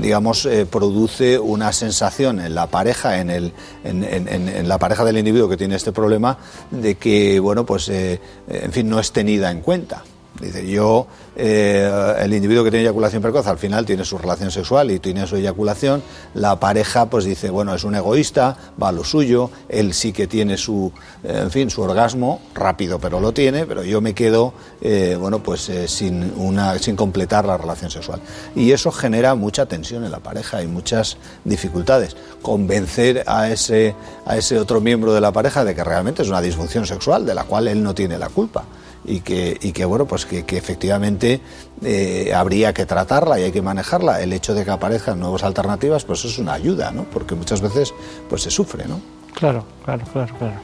digamos, produce una sensación en la pareja, en, el, en, la pareja del individuo que tiene este problema, de que, bueno, pues, en fin, no es tenida en cuenta. Dice, yo, eh, el individuo que tiene eyaculación precoz al final tiene su relación sexual y tiene su eyaculación, la pareja pues dice, bueno, es un egoísta, va a lo suyo, él sí que tiene su, eh, en fin, su orgasmo, rápido pero lo tiene, pero yo me quedo, eh, bueno, pues sin, una, sin completar la relación sexual. Y eso genera mucha tensión en la pareja y muchas dificultades. Convencer a ese, a ese otro miembro de la pareja de que realmente es una disfunción sexual de la cual él no tiene la culpa y que, y que bueno, pues que, efectivamente eh, habría que tratarla y hay que manejarla. El hecho de que aparezcan nuevas alternativas, pues es una ayuda, ¿no? Porque muchas veces pues se sufre, ¿no? Claro, claro, claro, claro.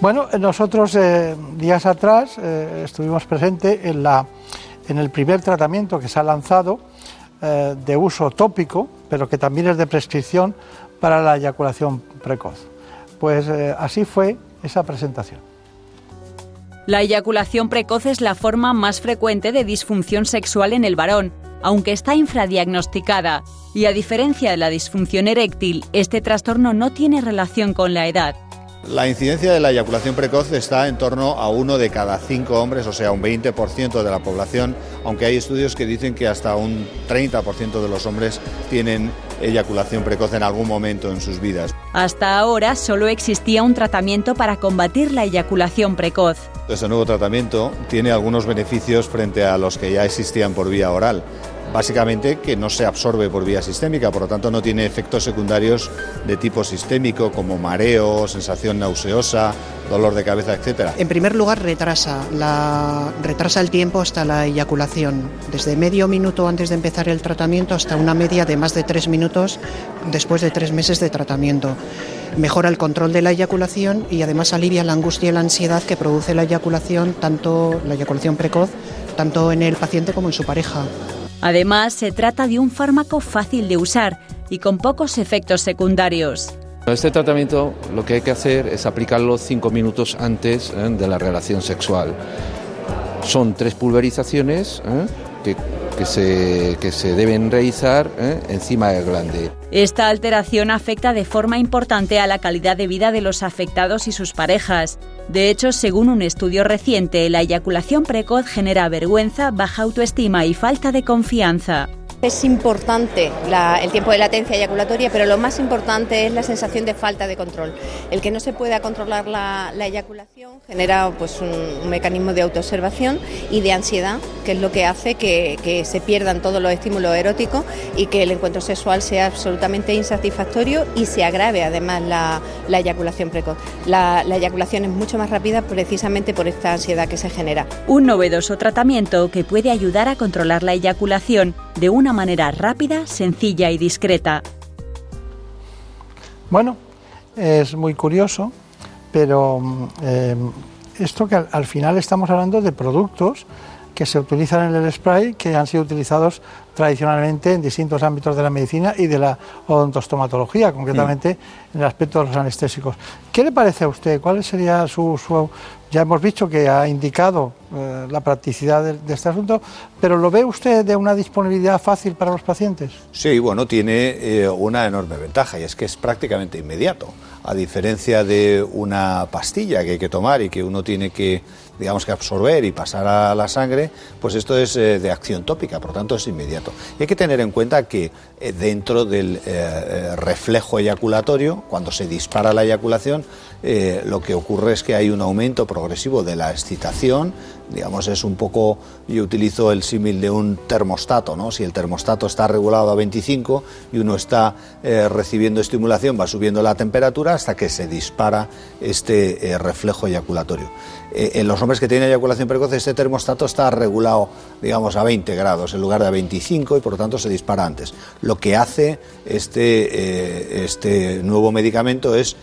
Bueno, nosotros eh, días atrás eh, estuvimos presentes en, la, en el primer tratamiento que se ha lanzado de uso tópico, pero que también es de prescripción para la eyaculación precoz. Pues así fue esa presentación. La eyaculación precoz es la forma más frecuente de disfunción sexual en el varón, aunque está infradiagnosticada, y a diferencia de la disfunción eréctil, este trastorno no tiene relación con la edad. La incidencia de la eyaculación precoz está en torno a uno de cada cinco hombres, o sea, un 20% de la población, aunque hay estudios que dicen que hasta un 30% de los hombres tienen eyaculación precoz en algún momento en sus vidas. Hasta ahora solo existía un tratamiento para combatir la eyaculación precoz. Este nuevo tratamiento tiene algunos beneficios frente a los que ya existían por vía oral básicamente que no se absorbe por vía sistémica, por lo tanto no tiene efectos secundarios de tipo sistémico como mareo, sensación nauseosa, dolor de cabeza, etcétera. En primer lugar, retrasa, la, retrasa el tiempo hasta la eyaculación, desde medio minuto antes de empezar el tratamiento hasta una media de más de tres minutos después de tres meses de tratamiento. Mejora el control de la eyaculación y además alivia la angustia y la ansiedad que produce la eyaculación, tanto la eyaculación precoz, tanto en el paciente como en su pareja. Además, se trata de un fármaco fácil de usar y con pocos efectos secundarios. Este tratamiento lo que hay que hacer es aplicarlo cinco minutos antes ¿eh? de la relación sexual. Son tres pulverizaciones ¿eh? que que se, que se deben realizar ¿eh? encima del glande. Esta alteración afecta de forma importante a la calidad de vida de los afectados y sus parejas. De hecho, según un estudio reciente, la eyaculación precoz genera vergüenza, baja autoestima y falta de confianza. Es importante el tiempo de latencia eyaculatoria, pero lo más importante es la sensación de falta de control. El que no se pueda controlar la, eyaculación genera pues, un, mecanismo de autoobservación y de ansiedad, que es lo que hace que, se pierdan todos los estímulos eróticos y que el encuentro sexual sea absolutamente insatisfactorio y se agrave además la, eyaculación precoz. La, la eyaculación es mucho más rápida precisamente por esta ansiedad que se genera. Un novedoso tratamiento que puede ayudar a controlar la eyaculación de una manera rápida, sencilla y discreta. Bueno, es muy curioso, pero eh, esto que al, final estamos hablando de productos que se utilizan en el spray, que han sido utilizados tradicionalmente en distintos ámbitos de la medicina y de la odontostomatología, concretamente en el aspecto de los anestésicos. ¿Qué le parece a usted? ¿Cuál sería su, ya hemos visto que ha indicado eh, la practicidad de, este asunto, pero ¿lo ve usted de una disponibilidad fácil para los pacientes? Sí, bueno, tiene eh, una enorme ventaja y es que es prácticamente inmediato, a diferencia de una pastilla que hay que tomar y que uno tiene que digamos que absorber y pasar a la sangre, pues esto es eh, de acción tópica, por tanto es inmediato. Y hay que tener en cuenta que eh, dentro del eh, reflejo eyaculatorio, cuando se dispara la eyaculación, lo que ocurre es que hay un aumento progresivo de la excitación, digamos, es un poco, yo utilizo el símil de un termostato, ¿no? Si el termostato está regulado a 25 y uno está eh, recibiendo estimulación, va subiendo la temperatura hasta que se dispara este eh, reflejo eyaculatorio. Eh, en los hombres que tienen eyaculación precoz, este termostato está regulado, digamos, a 20 grados en lugar de a 25 y por lo tanto se dispara antes. Lo que hace este, este nuevo medicamento es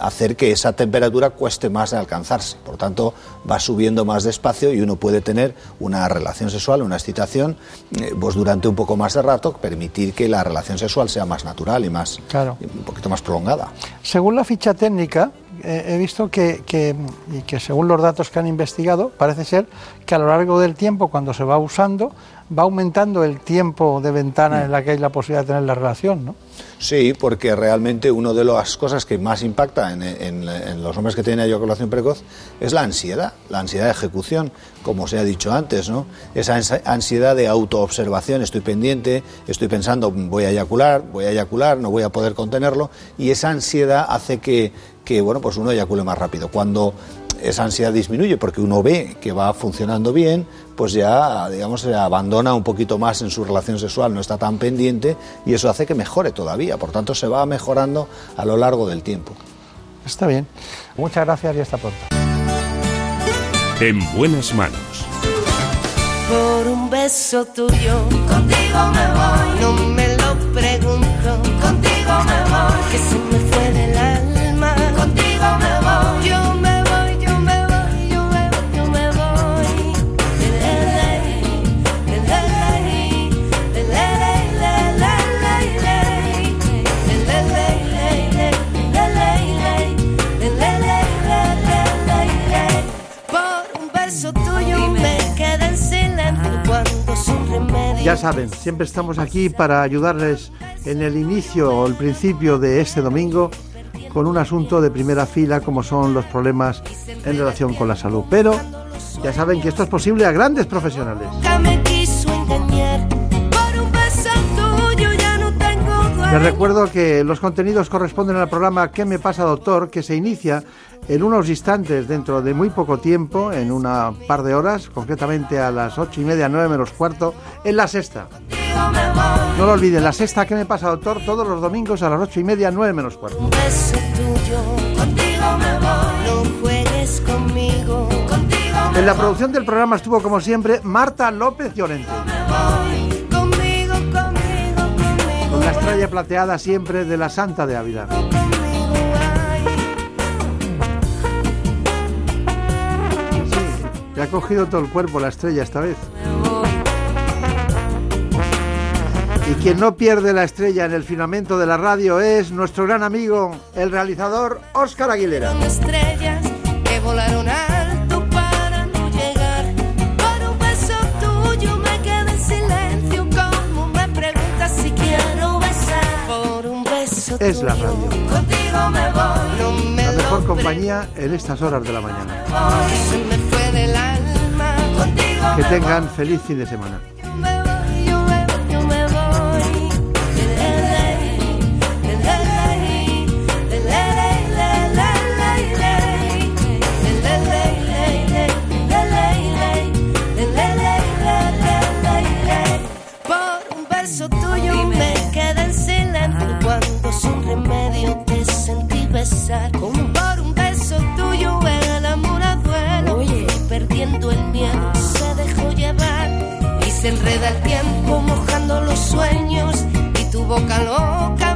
hacer que esa temperatura cueste más de alcanzarse. Por tanto, va subiendo más despacio y uno puede tener una relación sexual, una excitación, eh, pues durante un poco más de rato, permitir que la relación sexual sea más natural y más un poquito más prolongada. Según la ficha técnica, eh, he visto que, que, y que según los datos que han investigado, parece ser que a lo largo del tiempo, cuando se va usando, va aumentando el tiempo de ventana en la que hay la posibilidad de tener la relación, ¿no? Sí, porque realmente una de las cosas que más impacta en, los hombres que tienen eyaculación precoz es la ansiedad, la ansiedad de ejecución, como se ha dicho antes, ¿no? Esa ansi- ansiedad de autoobservación, estoy pendiente, estoy pensando, voy a eyacular, voy a eyacular, no voy a poder contenerlo, y esa ansiedad hace que, que bueno, pues uno eyacule más rápido. Cuando esa ansiedad disminuye porque uno ve que va funcionando bien, pues ya, digamos, se abandona un poquito más en su relación sexual, no está tan pendiente y eso hace que mejore todavía. Por tanto, se va mejorando a lo largo del tiempo. Está bien. Muchas gracias y hasta pronto. En buenas manos. por un beso tuyo. Contigo me voy. No me lo pregunto. Contigo me voy. Que Ya saben, siempre estamos aquí para ayudarles en el inicio o el principio de este domingo con un asunto de primera fila como son los problemas en relación con la salud. Pero ya saben que esto es posible a grandes profesionales. Les recuerdo que los contenidos corresponden al programa ¿Qué me pasa, doctor? que se inicia en unos instantes, dentro de muy poco tiempo, en una par de horas, concretamente a las ocho y media, nueve menos cuarto, en la sexta. No lo olviden, la sexta ¿Qué me pasa, doctor? Todos los domingos a las ocho y media, nueve menos cuarto. Un beso tuyo. Contigo me voy. No juegues conmigo. Contigo me En la producción del programa estuvo, como siempre, Marta López Llorente. Con la estrella plateada siempre de la Santa de Ávila. Le ha cogido todo el cuerpo la estrella esta vez. Y quien no pierde la estrella en el firmamento de la radio es nuestro gran amigo, el realizador Óscar Aguilera. Estrellas que volaron alto para no llegar. Por un beso tuyo me quedé en silencio. Como me preguntas si quiero besar. Por un beso Es la radio. Contigo me voy. La mejor compañía en estas horas de la mañana. Que tengan feliz fin de semana. Enreda el tiempo mojando los sueños y tu boca loca